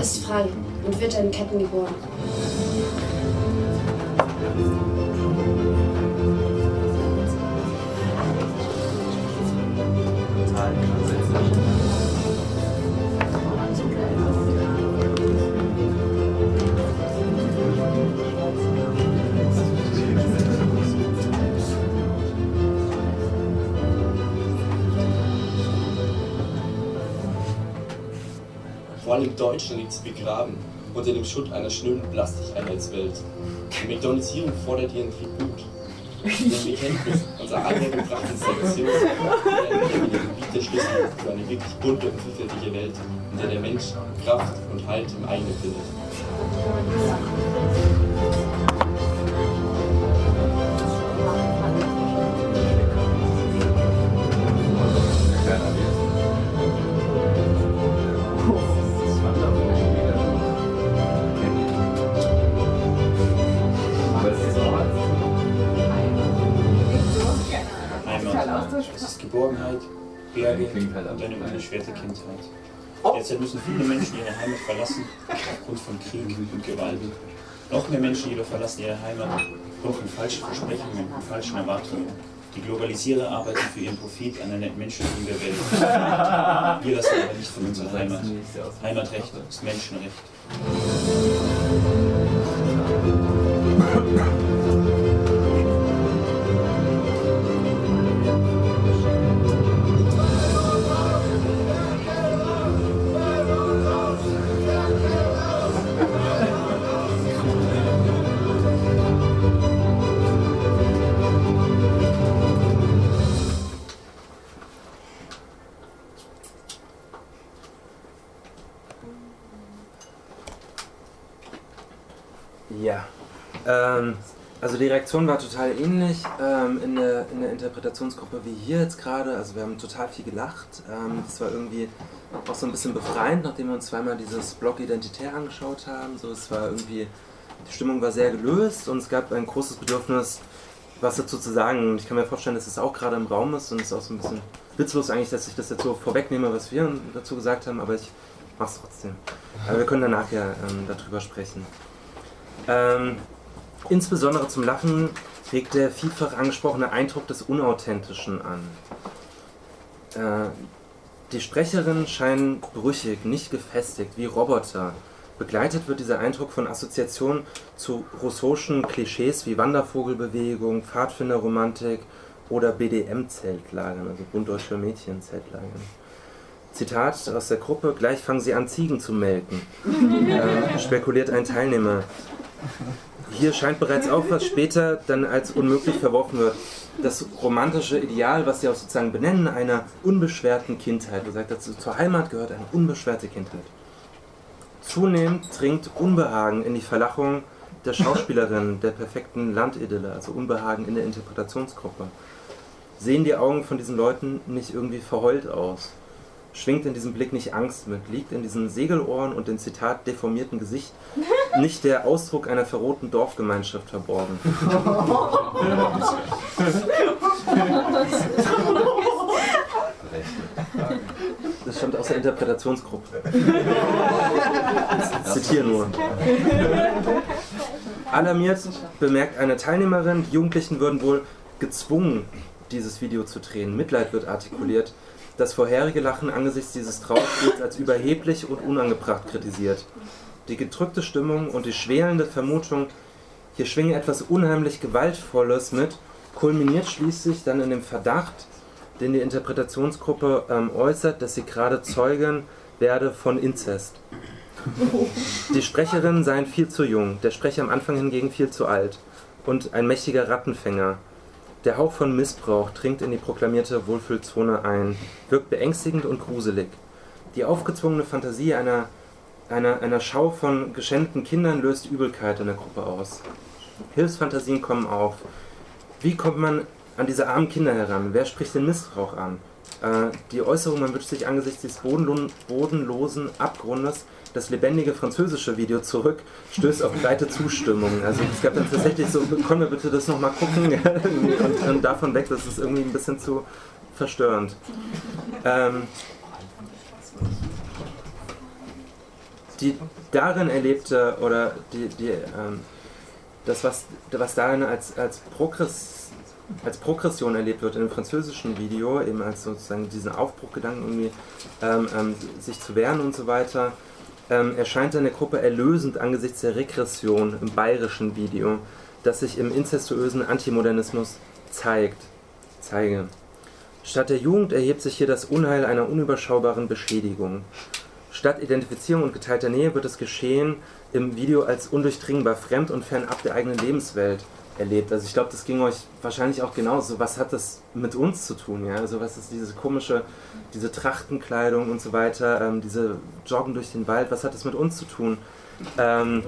[SPEAKER 11] ist frei und wird in Ketten geboren.
[SPEAKER 10] Deutschen liegt sie begraben unter dem Schutt einer schnöden Plastikeinheitswelt. Die McDonaldisierung fordert ihren Tribut. Dem Bekenntnis unserer einhergebrachten Selektion werden wir wieder Gebiet der Schlüssel für eine wirklich bunte und vielfältige Welt, in der der Mensch Kraft und Halt im eigenen findet.
[SPEAKER 13] Berge und eine unbeschwerte Kindheit. Derzeit müssen viele Menschen ihre Heimat verlassen, aufgrund von Krieg und Gewalt. Noch mehr Menschen jedoch verlassen ihre Heimat aufgrund von falschen Versprechungen und falschen Erwartungen. Die Globalisierer arbeiten für ihren Profit an einer Entmenschlichung der Welt. Wir lassen aber nicht von unserer Heimat. Heimatrecht ist Menschenrecht.
[SPEAKER 2] die Reaktion war total ähnlich ähm, in, der, in der Interpretationsgruppe wie hier jetzt gerade. Also wir haben total viel gelacht. Ähm, das war irgendwie auch so ein bisschen befreiend, nachdem wir uns zweimal dieses Block Identitär angeschaut haben. So, es war irgendwie, die Stimmung war sehr gelöst und es gab ein großes Bedürfnis, was dazu zu sagen. Und ich kann mir vorstellen, dass es auch gerade im Raum ist und es ist auch so ein bisschen witzlos eigentlich, dass ich das jetzt so vorwegnehme, was wir dazu gesagt haben, aber ich mache es trotzdem. Aber wir können danach ja ähm, darüber sprechen. Ähm, insbesondere zum Lachen regt der vielfach angesprochene Eindruck des Unauthentischen an. Äh, die Sprecherinnen scheinen brüchig, nicht gefestigt, wie Roboter. Begleitet wird dieser Eindruck von Assoziationen zu Rousseau'schen Klischees wie Wandervogelbewegung, Pfadfinderromantik oder BDM-Zeltlagern, also Bund Deutscher Mädchen-Zeltlagern. Zitat aus der Gruppe: Gleich fangen sie an, Ziegen zu melken. äh, spekuliert ein Teilnehmer. Hier scheint bereits auch, was später dann als unmöglich verworfen wird. Das romantische Ideal, was sie auch sozusagen benennen, einer unbeschwerten Kindheit. Er sagt dazu, zur Heimat gehört eine unbeschwerte Kindheit. Zunehmend dringt Unbehagen in die Verlachung der Schauspielerin der perfekten Landidylle, also Unbehagen in der Interpretationsgruppe. Sehen die Augen von diesen Leuten nicht irgendwie verheult aus? Schwingt in diesem Blick nicht Angst mit? Liegt in diesen Segelohren und dem Zitat deformierten Gesicht nicht der Ausdruck einer verrohten Dorfgemeinschaft verborgen? Das stammt aus der Interpretationsgruppe. Ich zitiere nur. Alarmiert bemerkt eine Teilnehmerin, die Jugendlichen würden wohl gezwungen, dieses Video zu drehen. Mitleid wird artikuliert. Das vorherige Lachen angesichts dieses Trauerspiels als überheblich und unangebracht kritisiert. Die gedrückte Stimmung und die schwelende Vermutung, hier schwinge etwas unheimlich Gewaltvolles mit, kulminiert schließlich dann in dem Verdacht, den die Interpretationsgruppe ähm, äußert, dass sie gerade Zeugen werde von Inzest. Die Sprecherinnen seien viel zu jung, der Sprecher am Anfang hingegen viel zu alt und ein mächtiger Rattenfänger. Der Hauch von Missbrauch dringt in die proklamierte Wohlfühlzone ein, wirkt beängstigend und gruselig. Die aufgezwungene Fantasie einer, einer, einer Schau von geschändeten Kindern löst Übelkeit in der Gruppe aus. Hilfsfantasien kommen auf. Wie kommt man an diese armen Kinder heran? Wer spricht den Missbrauch an? Äh, die Äußerung, man wünscht sich angesichts des bodenlo bodenlosen Abgrundes das lebendige französische Video zurück, stößt auf breite Zustimmung. Also es gab dann tatsächlich so, können wir bitte das nochmal gucken und, und, davon weg, das ist irgendwie ein bisschen zu verstörend. Ähm, die darin erlebte oder die, die, ähm, das, was, was darin als, als, Progress, als Progression erlebt wird in dem französischen Video, eben als sozusagen diesen Aufbruchgedanken irgendwie ähm, ähm, sich zu wehren und so weiter, ähm, erscheint in der Gruppe erlösend angesichts der Regression im bayerischen Video, das sich im inzestuösen Antimodernismus zeigt, zeige. Statt der Jugend erhebt sich hier das Unheil einer unüberschaubaren Beschädigung. Statt Identifizierung und geteilter Nähe wird das Geschehen im Video als undurchdringbar, fremd und fernab der eigenen Lebenswelt erlebt. Also ich glaube, das ging euch wahrscheinlich auch genauso. Was hat das mit uns zu tun? Ja? Also was ist diese komische, diese Trachtenkleidung und so weiter, ähm, diese Joggen durch den Wald, was hat das mit uns zu tun? Ähm,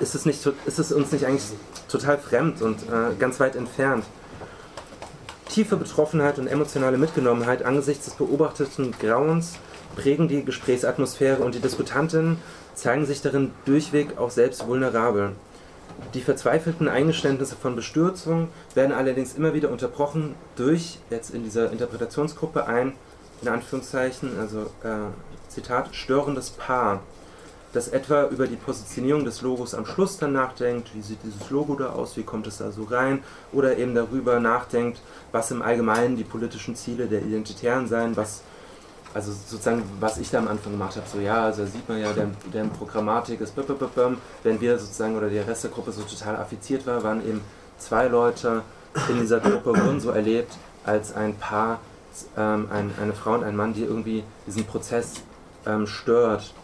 [SPEAKER 2] ist, es nicht, ist es uns nicht eigentlich total fremd und äh, ganz weit entfernt? Tiefe Betroffenheit und emotionale Mitgenommenheit angesichts des beobachteten Grauens prägen die Gesprächsatmosphäre und die Diskutantinnen zeigen sich darin durchweg auch selbst vulnerabel. Die verzweifelten Eingeständnisse von Bestürzung werden allerdings immer wieder unterbrochen durch, jetzt in dieser Interpretationsgruppe ein, in Anführungszeichen, also äh, Zitat, störendes Paar, das etwa über die Positionierung des Logos am Schluss dann nachdenkt, wie sieht dieses Logo da aus, wie kommt es da so rein, oder eben darüber nachdenkt, was im Allgemeinen die politischen Ziele der Identitären seien, was also sozusagen, was ich da am Anfang gemacht habe, so ja, also sieht man ja, deren, deren Programmatik ist, wenn wir sozusagen oder die Rest der Gruppe so total affiziert war, waren eben zwei Leute in dieser Gruppe so erlebt als ein Paar, ähm, ein, eine Frau und ein Mann, die irgendwie diesen Prozess ähm, stört,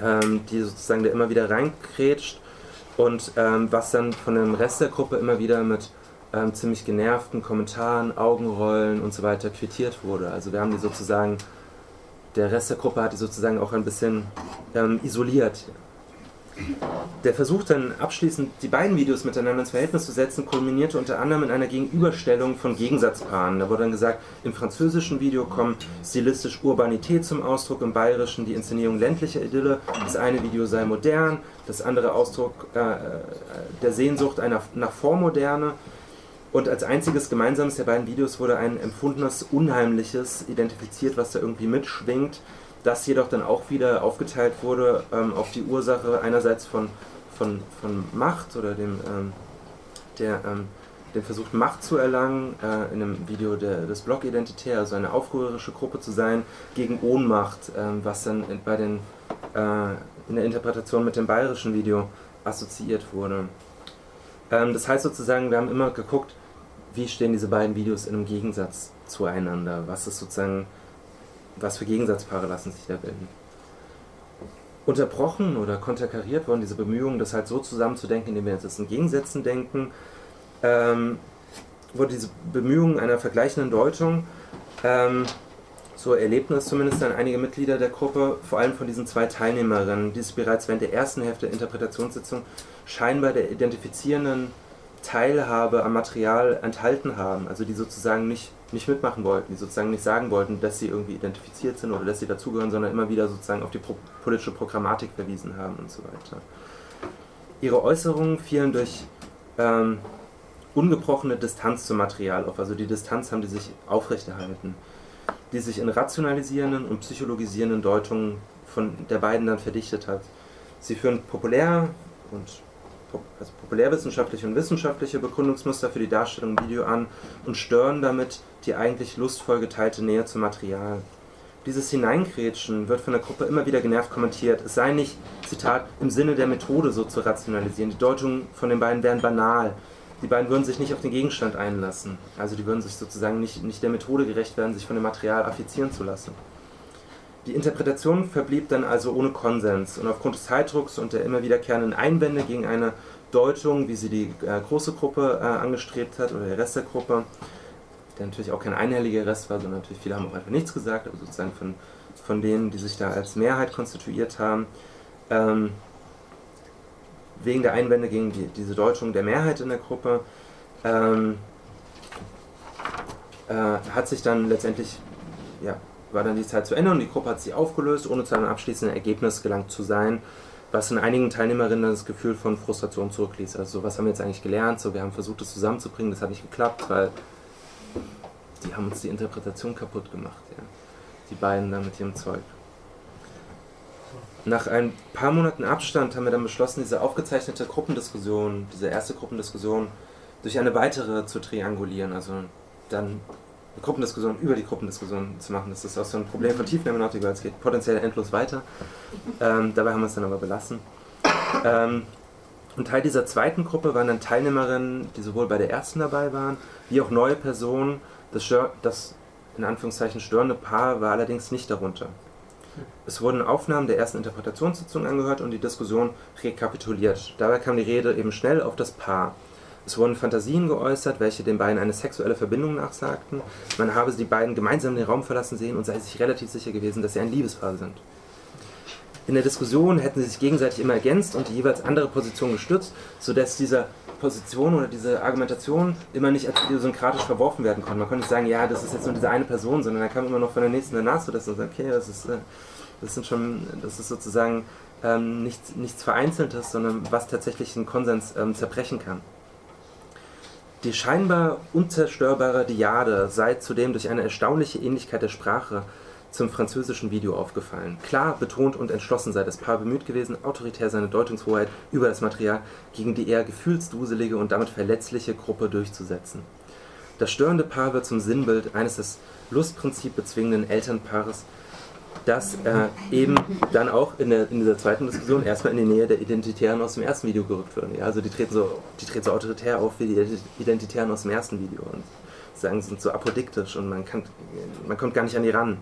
[SPEAKER 2] ähm, die sozusagen da immer wieder reinkrätscht und ähm, was dann von dem Rest der Gruppe immer wieder mit ähm, ziemlich genervten Kommentaren, Augenrollen und so weiter quittiert wurde. Also wir haben die sozusagen, der Rest der Gruppe hat die sozusagen auch ein bisschen ähm, isoliert. Der Versuch dann abschließend die beiden Videos miteinander ins Verhältnis zu setzen, kulminierte unter anderem in einer Gegenüberstellung von Gegensatzpaaren. Da wurde dann gesagt, im französischen Video kommt stilistisch Urbanität zum Ausdruck, im bayerischen die Inszenierung ländlicher Idylle. Das eine Video sei modern, das andere Ausdruck äh, äh der Sehnsucht einer, nach Vormoderne. Und als einziges Gemeinsames der beiden Videos wurde ein empfundenes Unheimliches identifiziert, was da irgendwie mitschwingt, das jedoch dann auch wieder aufgeteilt wurde ähm, auf die Ursache einerseits von, von, von Macht oder dem, ähm, der, ähm, dem Versuch, Macht zu erlangen, äh, in einem Video der, des Block Identitär, also eine aufrührerische Gruppe zu sein, gegen Ohnmacht, ähm, was dann bei den, äh, in der Interpretation mit dem bayerischen Video assoziiert wurde. Ähm, das heißt sozusagen, wir haben immer geguckt, wie stehen diese beiden Videos in einem Gegensatz zueinander? Was ist sozusagen, was für Gegensatzpaare lassen sich da bilden? Unterbrochen oder konterkariert wurden diese Bemühungen, das halt so zusammenzudenken, indem wir jetzt in Gegensätzen denken, ähm, wurde diese Bemühungen einer vergleichenden Deutung, ähm, so erlebten es zumindest dann einige Mitglieder der Gruppe, vor allem von diesen zwei Teilnehmerinnen, die sich bereits während der ersten Hälfte der Interpretationssitzung scheinbar der identifizierenden Teilhabe am Material enthalten haben, also die sozusagen nicht, nicht mitmachen wollten, die sozusagen nicht sagen wollten, dass sie irgendwie identifiziert sind oder dass sie dazugehören, sondern immer wieder sozusagen auf die pro politische Programmatik verwiesen haben und so weiter. Ihre Äußerungen fielen durch ähm, ungebrochene Distanz zum Material auf, also die Distanz haben die sich aufrechterhalten, die sich in rationalisierenden und psychologisierenden Deutungen von der beiden dann verdichtet hat. Sie führen populär und also populärwissenschaftliche und wissenschaftliche Begründungsmuster für die Darstellung im Video an und stören damit die eigentlich lustvoll geteilte Nähe zum Material. Dieses Hineingrätschen wird von der Gruppe immer wieder genervt kommentiert. Es sei nicht, Zitat, im Sinne der Methode so zu rationalisieren. Die Deutungen von den beiden wären banal. Die beiden würden sich nicht auf den Gegenstand einlassen. Also die würden sich sozusagen nicht, nicht der Methode gerecht werden, sich von dem Material affizieren zu lassen. Die Interpretation verblieb dann also ohne Konsens. Und aufgrund des Zeitdrucks und der immer wiederkehrenden Einwände gegen eine Deutung, wie sie die äh, große Gruppe äh, angestrebt hat oder der Rest der Gruppe, der natürlich auch kein einhelliger Rest war, sondern natürlich viele haben auch einfach nichts gesagt, aber sozusagen von, von denen, die sich da als Mehrheit konstituiert haben, ähm, wegen der Einwände gegen die, diese Deutung der Mehrheit in der Gruppe, ähm, äh, hat sich dann letztendlich ja, war dann die Zeit zu Ende und die Gruppe hat sich aufgelöst, ohne zu einem abschließenden Ergebnis gelangt zu sein, was in einigen Teilnehmerinnen das Gefühl von Frustration zurückließ. Also so, was haben wir jetzt eigentlich gelernt? So, wir haben versucht, das zusammenzubringen, das hat nicht geklappt, weil die haben uns die Interpretation kaputt gemacht, ja. Die beiden da mit ihrem Zeug. Nach ein paar Monaten Abstand haben wir dann beschlossen, diese aufgezeichnete Gruppendiskussion, diese erste Gruppendiskussion, durch eine weitere zu triangulieren. Also dann eine Gruppendiskussion über die Gruppendiskussion zu machen. Das ist auch so ein Problem von Tiefenhermeneutik, weil es geht potenziell endlos weiter. Ähm, dabei haben wir es dann aber belassen. Ähm, und Teil dieser zweiten Gruppe waren dann Teilnehmerinnen, die sowohl bei der ersten dabei waren, wie auch neue Personen. Das, das in Anführungszeichen störende Paar war allerdings nicht darunter. Es wurden Aufnahmen der ersten Interpretationssitzung angehört und die Diskussion rekapituliert. Dabei kam die Rede eben schnell auf das Paar. Es wurden Fantasien geäußert, welche den beiden eine sexuelle Verbindung nachsagten. Man habe die beiden gemeinsam den Raum verlassen sehen und sei sich relativ sicher gewesen, dass sie ein Liebespaar sind. In der Diskussion hätten sie sich gegenseitig immer ergänzt und die jeweils andere Position gestützt, sodass diese Position oder diese Argumentation immer nicht als idiosynkratisch verworfen werden konnte. Man konnte nicht sagen, ja, das ist jetzt nur diese eine Person, sondern da kam immer noch von der nächsten danach, sodass man sagt, okay, das ist, äh, das sind schon, das ist sozusagen ähm, nichts, nichts Vereinzeltes, sondern was tatsächlich einen Konsens ähm, zerbrechen kann. Die scheinbar unzerstörbare Diade sei zudem durch eine erstaunliche Ähnlichkeit der Sprache zum französischen Video aufgefallen. Klar, betont und entschlossen sei das Paar bemüht gewesen, autoritär seine Deutungshoheit über das Material gegen die eher gefühlsduselige und damit verletzliche Gruppe durchzusetzen. Das störende Paar wird zum Sinnbild eines das Lustprinzip bezwingenden Elternpaares, das äh, eben dann auch in, der, in, dieser zweiten Diskussion erstmal in die Nähe der Identitären aus dem ersten Video gerückt wird. Ja, also die treten, so, die treten so autoritär auf wie die Identitären aus dem ersten Video und sagen, sind so apodiktisch und man, kann, man kommt gar nicht an die ran.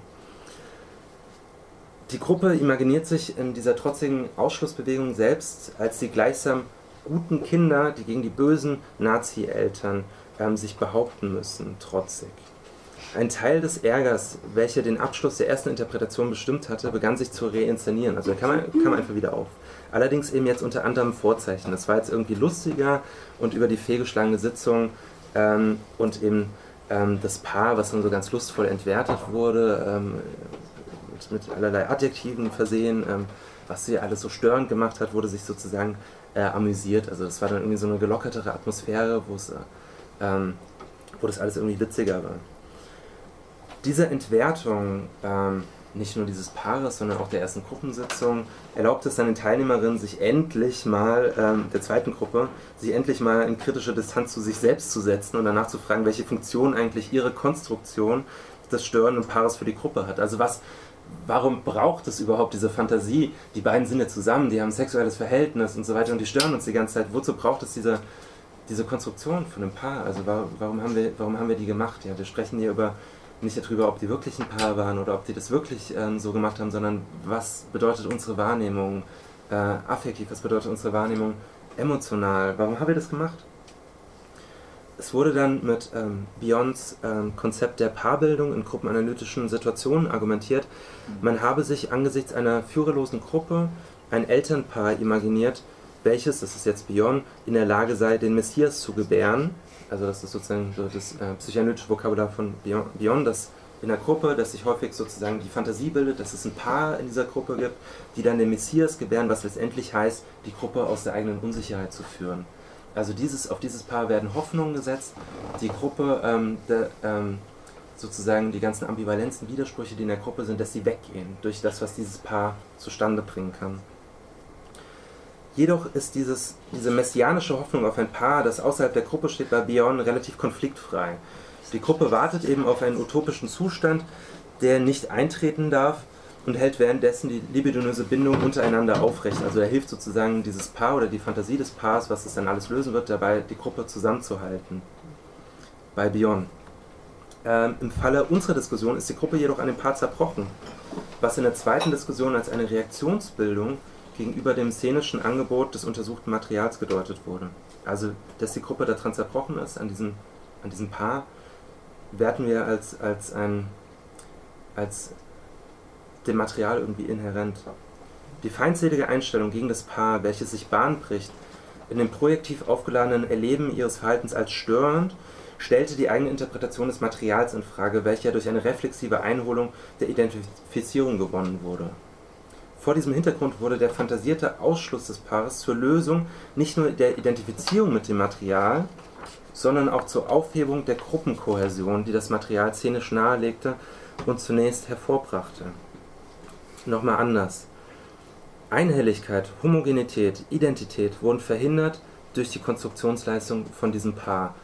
[SPEAKER 2] Die Gruppe imaginiert sich in dieser trotzigen Ausschlussbewegung selbst als die gleichsam guten Kinder, die gegen die bösen Nazi-Eltern ähm, sich behaupten müssen, trotzig. Ein Teil des Ärgers, welcher den Abschluss der ersten Interpretation bestimmt hatte, begann sich zu reinszenieren. Also kam, kam einfach wieder auf. Allerdings eben jetzt unter anderem Vorzeichen. Das war jetzt irgendwie lustiger und über die fehlgeschlagene Sitzung ähm, und eben ähm, das Paar, was dann so ganz lustvoll entwertet wurde, ähm, mit, mit, allerlei Adjektiven versehen, ähm, was sie alles so störend gemacht hat, wurde sich sozusagen äh, amüsiert. Also das war dann irgendwie so eine gelockertere Atmosphäre, wo es, äh, ähm, wo das alles irgendwie witziger war diese Entwertung ähm, nicht nur dieses Paares, sondern auch der ersten Gruppensitzung erlaubt es dann den Teilnehmerinnen, sich endlich mal, ähm, der zweiten Gruppe, sich endlich mal in kritische Distanz zu sich selbst zu setzen und danach zu fragen, welche Funktion eigentlich ihre Konstruktion des störenden Paares für die Gruppe hat. Also was, warum braucht es überhaupt diese Fantasie? Die beiden sind ja zusammen, die haben ein sexuelles Verhältnis und so weiter und die stören uns die ganze Zeit. Wozu braucht es diese, diese Konstruktion von einem Paar? Also warum haben wir, warum haben wir die gemacht? Ja, wir sprechen hier über nicht darüber, ob die wirklich ein Paar waren oder ob die das wirklich ähm, so gemacht haben, sondern was bedeutet unsere Wahrnehmung äh, affektiv, was bedeutet unsere Wahrnehmung emotional, warum haben wir das gemacht? Es wurde dann mit ähm, Beyonds ähm, Konzept der Paarbildung in gruppenanalytischen Situationen argumentiert, man habe sich angesichts einer führerlosen Gruppe ein Elternpaar imaginiert, welches, das ist jetzt Beyond, in der Lage sei, den Messias zu gebären also das ist sozusagen so das äh, psychoanalytische Vokabular von Bion, das in der Gruppe, dass sich häufig sozusagen die Fantasie bildet, dass es ein Paar in dieser Gruppe gibt, die dann den Messias gewähren, was letztendlich heißt, die Gruppe aus der eigenen Unsicherheit zu führen. Also dieses, auf dieses Paar werden Hoffnungen gesetzt, die Gruppe, ähm, de, ähm, sozusagen die ganzen Ambivalenzen, Widersprüche, die in der Gruppe sind, dass sie weggehen durch das, was dieses Paar zustande bringen kann. Jedoch ist dieses, diese messianische Hoffnung auf ein Paar, das außerhalb der Gruppe steht, bei Bion relativ konfliktfrei. Die Gruppe wartet eben auf einen utopischen Zustand, der nicht eintreten darf und hält währenddessen die libidinöse Bindung untereinander aufrecht. Also er hilft sozusagen dieses Paar oder die Fantasie des Paars, was es dann alles lösen wird, dabei die Gruppe zusammenzuhalten. Bei Bion. Ähm, Im Falle unserer Diskussion ist die Gruppe jedoch an dem Paar zerbrochen, was in der zweiten Diskussion als eine Reaktionsbildung gegenüber dem szenischen Angebot des untersuchten Materials gedeutet wurde. Also, dass die Gruppe daran zerbrochen ist, an diesem, an diesem Paar, werten wir als, als, ein, als dem Material irgendwie inhärent. Die feindselige Einstellung gegen das Paar, welches sich Bahn bricht, in dem projektiv aufgeladenen Erleben ihres Verhaltens als störend, stellte die eigene Interpretation des Materials in Frage, welche durch eine reflexive Einholung der Identifizierung gewonnen wurde. Vor diesem Hintergrund wurde der fantasierte Ausschluss des Paares zur Lösung nicht nur der Identifizierung mit dem Material, sondern auch zur Aufhebung der Gruppenkohäsion, die das Material szenisch nahelegte und zunächst hervorbrachte. Nochmal anders. Einhelligkeit, Homogenität, Identität wurden verhindert durch die Konstruktionsleistung von diesem Paar.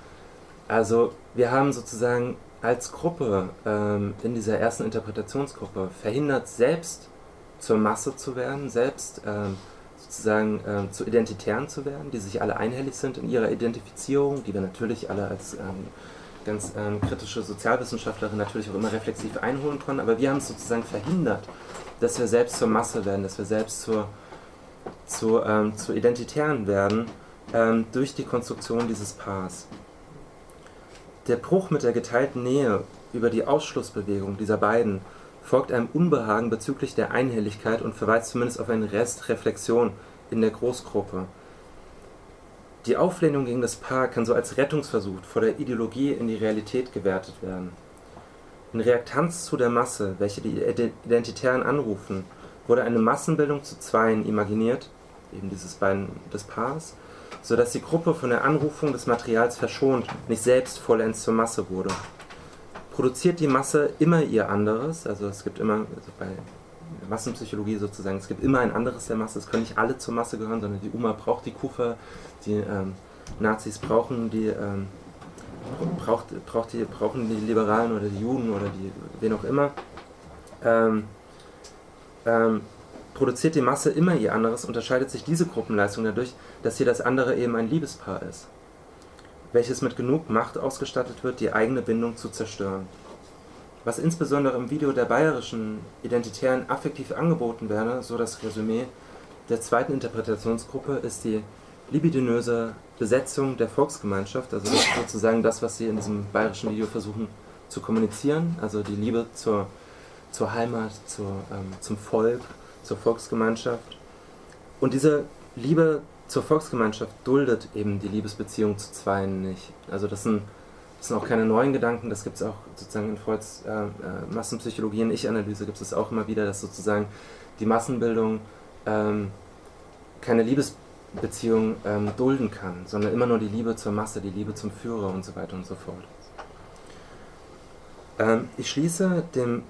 [SPEAKER 2] Also wir haben sozusagen als Gruppe ähm, in dieser ersten Interpretationsgruppe verhindert, selbst zur Masse zu werden, selbst ähm, sozusagen ähm, zu Identitären zu werden, die sich alle einhellig sind in ihrer Identifizierung, die wir natürlich alle als ähm, ganz ähm, kritische Sozialwissenschaftlerin natürlich auch immer reflexiv einholen können, aber wir haben es sozusagen verhindert, dass wir selbst zur Masse werden, dass wir selbst zur, zu, ähm, zu Identitären werden ähm, durch die Konstruktion dieses Paars. Der Bruch mit der geteilten Nähe über die Ausschlussbewegung dieser beiden folgt einem Unbehagen bezüglich der Einhelligkeit und verweist zumindest auf eine Restreflexion in der Großgruppe. Die Auflehnung gegen das Paar kann so als Rettungsversuch vor der Ideologie in die Realität gewertet werden. In Reaktanz zu der Masse, welche die Identitären anrufen, wurde eine Massenbildung zu Zweien imaginiert, eben dieses beiden des Paars, so dass die Gruppe von der Anrufung des Materials verschont, nicht selbst vollends zur Masse wurde. Produziert die Masse immer ihr anderes, also es gibt immer, also bei Massenpsychologie sozusagen, es gibt immer ein anderes der Masse, es können nicht alle zur Masse gehören, sondern die UMA braucht die Kufa, die ähm, Nazis brauchen die, ähm, braucht, braucht die, brauchen die Liberalen oder die Juden oder die, wen auch immer. Ähm, ähm, produziert die Masse immer ihr anderes, unterscheidet sich diese Gruppenleistung dadurch, dass hier das andere eben ein Liebespaar ist, welches mit genug Macht ausgestattet wird, die eigene Bindung zu zerstören. Was insbesondere im Video der bayerischen Identitären affektiv angeboten werde, so das Resümee der zweiten Interpretationsgruppe, ist die libidinöse Besetzung der Volksgemeinschaft, also das sozusagen das, was sie in diesem bayerischen Video versuchen zu kommunizieren, also die Liebe zur, zur Heimat, zur, ähm, zum Volk, zur Volksgemeinschaft. Und diese Liebe zur Volksgemeinschaft duldet eben die Liebesbeziehung zu Zweien nicht. Also das sind, das sind auch keine neuen Gedanken, das gibt es auch sozusagen in Freuds äh, äh, Massenpsychologie und Ich-Analyse gibt es auch immer wieder, dass sozusagen die Massenbildung ähm, keine Liebesbeziehung ähm, dulden kann, sondern immer nur die Liebe zur Masse, die Liebe zum Führer und so weiter und so fort. Ähm, ich schließe dem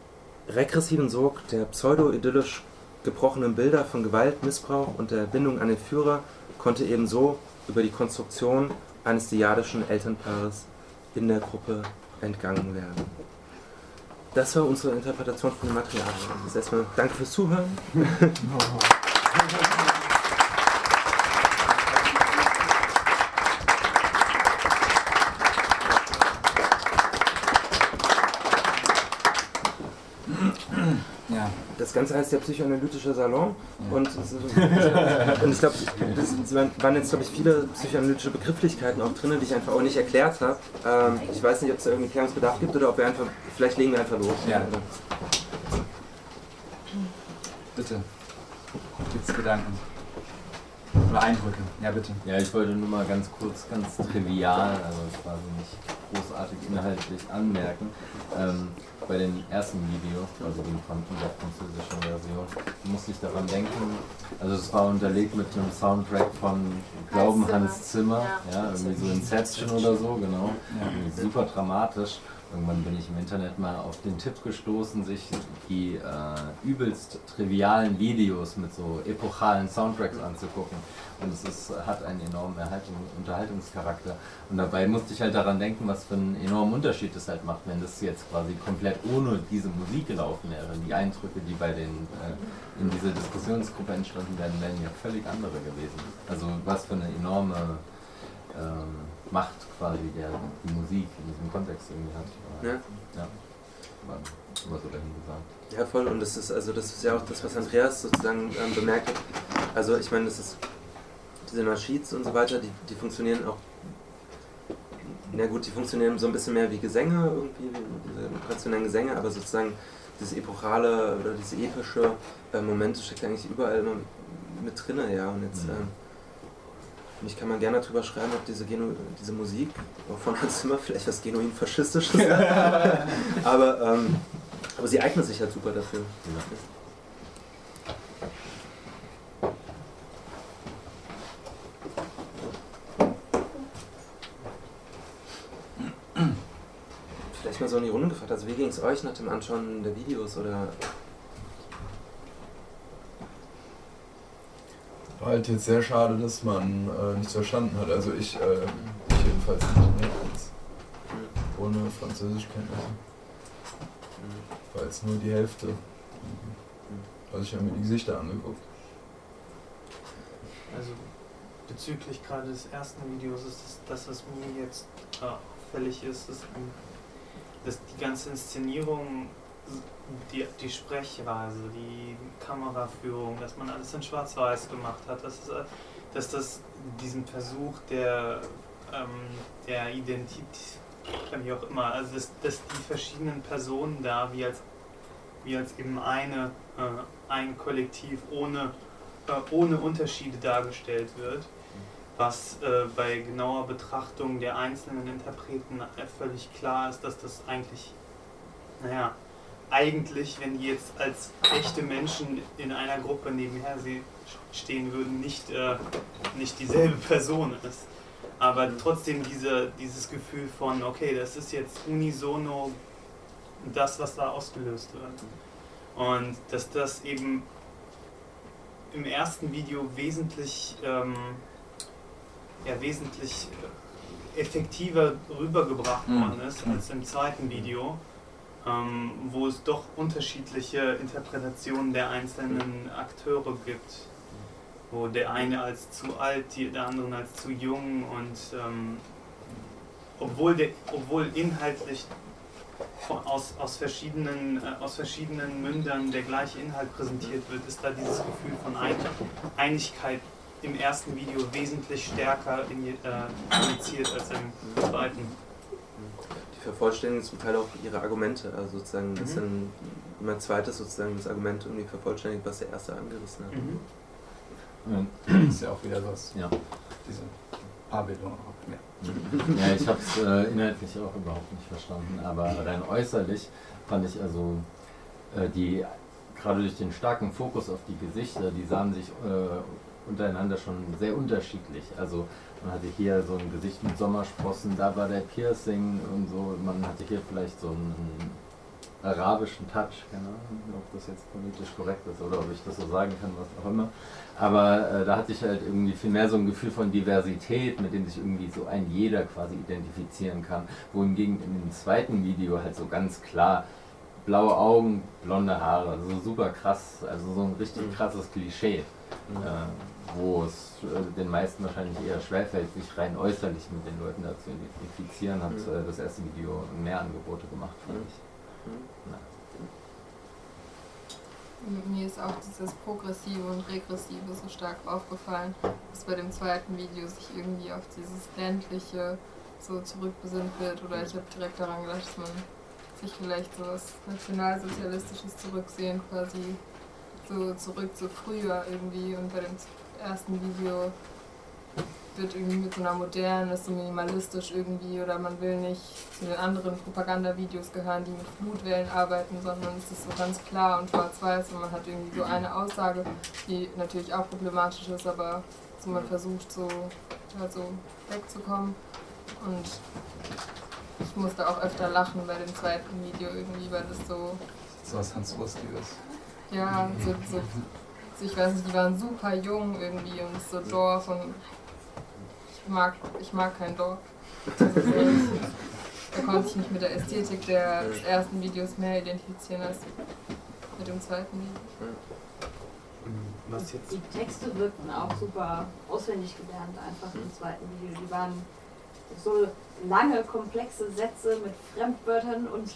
[SPEAKER 2] regressiven Sog der pseudo-idyllisch gebrochenen Bilder von Gewalt, Missbrauch und der Bindung an den Führer konnte ebenso über die Konstruktion eines diadischen Elternpaares in der Gruppe entgangen werden. Das war unsere Interpretation von Material. Das erstmal danke fürs Zuhören.
[SPEAKER 14] Ja.
[SPEAKER 2] Das Ganze heißt der psychoanalytische Salon und, und ich glaube, es waren jetzt glaube ich viele psychoanalytische Begrifflichkeiten auch drin, die ich einfach auch nicht erklärt habe. Ähm, ich weiß nicht, ob es da irgendwie Klärungsbedarf gibt oder ob wir einfach, vielleicht legen wir einfach los.
[SPEAKER 14] Ja. Bitte. Gibt es Gedanken? Oder Eindrücke? Ja, bitte.
[SPEAKER 15] Ja, ich wollte nur mal ganz kurz, ganz trivial, also quasi nicht großartig inhaltlich anmerken. Ähm, bei den ersten Videos, also von der französischen Version, musste ich daran denken, also es war unterlegt mit einem Soundtrack von Glauben Hans Zimmer, ja, irgendwie so Inception oder so, genau, super dramatisch. Irgendwann bin ich im Internet mal auf den Tipp gestoßen, sich die äh, übelst trivialen Videos mit so epochalen Soundtracks anzugucken. Und es ist, hat einen enormen Erhaltung, Unterhaltungscharakter. Und dabei musste ich halt daran denken, was für einen enormen Unterschied es halt macht, wenn das jetzt quasi komplett ohne diese Musik gelaufen wäre. Die Eindrücke, die bei den äh, in dieser Diskussionsgruppe entstanden wären, wären ja völlig andere gewesen. Also was für eine enorme ähm, Macht quasi der die Musik in diesem Kontext irgendwie hat.
[SPEAKER 2] Ja.
[SPEAKER 15] ja. War, war so dahin gesagt.
[SPEAKER 2] Ja, voll. Und das ist also das ist ja auch das, was Andreas sozusagen ähm, bemerkt hat. Also ich meine, das ist diese Naschids und so weiter, die, die funktionieren auch. Na gut, die funktionieren so ein bisschen mehr wie Gesänge irgendwie, diese traditionellen Gesänge, aber sozusagen dieses epochale oder diese epische äh, Momente steckt eigentlich überall immer mit drin, ja. Und jetzt,
[SPEAKER 15] Mhm.
[SPEAKER 2] ähm, Und ich kann mal gerne darüber schreiben, ob diese, Genu diese Musik von Hans Zimmer vielleicht was genuin faschistisches ist. aber, ähm, aber sie eignet sich halt super dafür. Vielleicht mal so in die Runde gefragt. Also wie ging es euch nach dem Anschauen der Videos oder
[SPEAKER 16] halt jetzt sehr schade, dass man äh, nichts verstanden hat. Also ich, äh, ich jedenfalls nicht. Ne? Jetzt ohne Französischkenntnisse. War jetzt nur die Hälfte. Also ich habe mir die Gesichter angeguckt.
[SPEAKER 17] Also bezüglich gerade des ersten Videos ist das, das was mir jetzt äh, auffällig ist, ist, dass die ganze Inszenierung, die, die Sprechweise, die Kameraführung, dass man alles in Schwarz-Weiß gemacht hat, dass, äh, dass das diesen Versuch der, ähm, der Identität, wie auch immer, also dass, dass die verschiedenen Personen da wie als, wie als eben eine, äh, ein Kollektiv ohne, äh, ohne Unterschiede dargestellt wird was äh, bei genauer Betrachtung der einzelnen Interpreten äh, völlig klar ist, dass das eigentlich, naja, eigentlich, wenn die jetzt als echte Menschen in einer Gruppe nebenher stehen würden, nicht, äh, nicht dieselbe Person ist. Aber trotzdem diese, dieses Gefühl von, okay, das ist jetzt unisono das, was da ausgelöst wird. Und dass das eben im ersten Video wesentlich ähm, ja wesentlich effektiver rübergebracht
[SPEAKER 16] Mhm.
[SPEAKER 17] worden ist als im zweiten Video, ähm, wo es doch unterschiedliche Interpretationen der einzelnen Akteure gibt. Wo der eine als zu alt, der andere als zu jung und ähm, obwohl, der, obwohl inhaltlich von, aus, aus, verschiedenen, äh, aus verschiedenen Mündern der gleiche Inhalt präsentiert wird, ist da dieses Gefühl von Ein Einigkeit im ersten Video wesentlich stärker in, äh, als im zweiten.
[SPEAKER 2] Vervollständigen zum Teil auch ihre Argumente, also sozusagen,
[SPEAKER 17] Mhm.
[SPEAKER 2] dass dann immer zweites sozusagen das Argument irgendwie vervollständigt, was der erste angerissen hat.
[SPEAKER 17] Mhm.
[SPEAKER 14] Das ist ja auch wieder was.
[SPEAKER 15] Ja.
[SPEAKER 14] Diese Pavillon. Ja.
[SPEAKER 15] Ja, ich habe es äh, inhaltlich auch überhaupt nicht verstanden, aber rein äußerlich fand ich also äh, die, gerade durch den starken Fokus auf die Gesichter, die sahen sich äh, untereinander schon sehr unterschiedlich. Also man hatte hier so ein Gesicht mit Sommersprossen, da war der Piercing und so, man hatte hier vielleicht so einen arabischen Touch, keine Ahnung, ob das jetzt politisch korrekt ist oder ob ich das so sagen kann, was auch immer. Aber äh, da hatte ich halt irgendwie viel mehr so ein Gefühl von Diversität, mit dem sich irgendwie so ein jeder quasi identifizieren kann. Wohingegen in dem zweiten Video halt so ganz klar blaue Augen, blonde Haare, also super krass, also so ein richtig krasses Klischee,
[SPEAKER 2] Mhm.
[SPEAKER 15] äh, wo es äh, den meisten wahrscheinlich eher schwerfällt, sich rein äußerlich mit den Leuten da zu identifizieren, hat
[SPEAKER 2] Mhm.
[SPEAKER 15] äh, das erste Video mehr Angebote gemacht, fand ich. Ja.
[SPEAKER 18] Mir ist auch dieses Progressive und Regressive so stark aufgefallen, dass bei dem zweiten Video sich irgendwie auf dieses Ländliche so zurückbesinnt wird. Oder ich habe direkt daran gedacht, dass man sich vielleicht so was Nationalsozialistisches zurücksehen, quasi so zurück zu früher irgendwie. Und bei dem ersten Video wird irgendwie mit so einer modernen, ist so minimalistisch irgendwie oder man will nicht zu den anderen Propagandavideos gehören, die mit Flutwellen arbeiten, sondern es ist so ganz klar und schwarz-weiß und man hat irgendwie so eine Aussage, die natürlich auch problematisch ist, aber so man versucht so, ja, so wegzukommen und ich musste auch öfter lachen bei dem zweiten Video irgendwie, weil das so,
[SPEAKER 14] So was Hans Lustiges.
[SPEAKER 18] Ja, so, so, so ich weiß nicht, die waren super jung irgendwie und so Dorf und ich mag, ich mag kein Dorf. Also da konnte ich mich mit der Ästhetik der, des ersten Videos mehr identifizieren als mit dem zweiten Video.
[SPEAKER 17] Was jetzt?
[SPEAKER 9] Die Texte wirkten auch super auswendig gelernt einfach im zweiten Video. Die waren so lange, komplexe Sätze mit Fremdwörtern und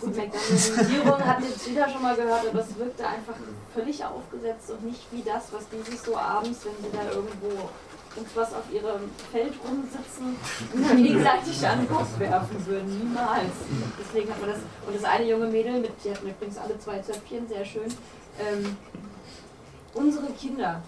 [SPEAKER 9] gut, McDonaldisierung hat jetzt wieder schon mal gehört, aber es wirkte einfach völlig aufgesetzt und nicht wie das, was die sich so abends, wenn sie da irgendwo irgendwas auf ihrem Feld rumsitzen, sich da an den Kopf werfen würden. Niemals. Deswegen hat man das. Und das eine junge Mädel, mit, die hatten übrigens alle zwei Zöpfchen, sehr schön. Ähm, unsere Kinder.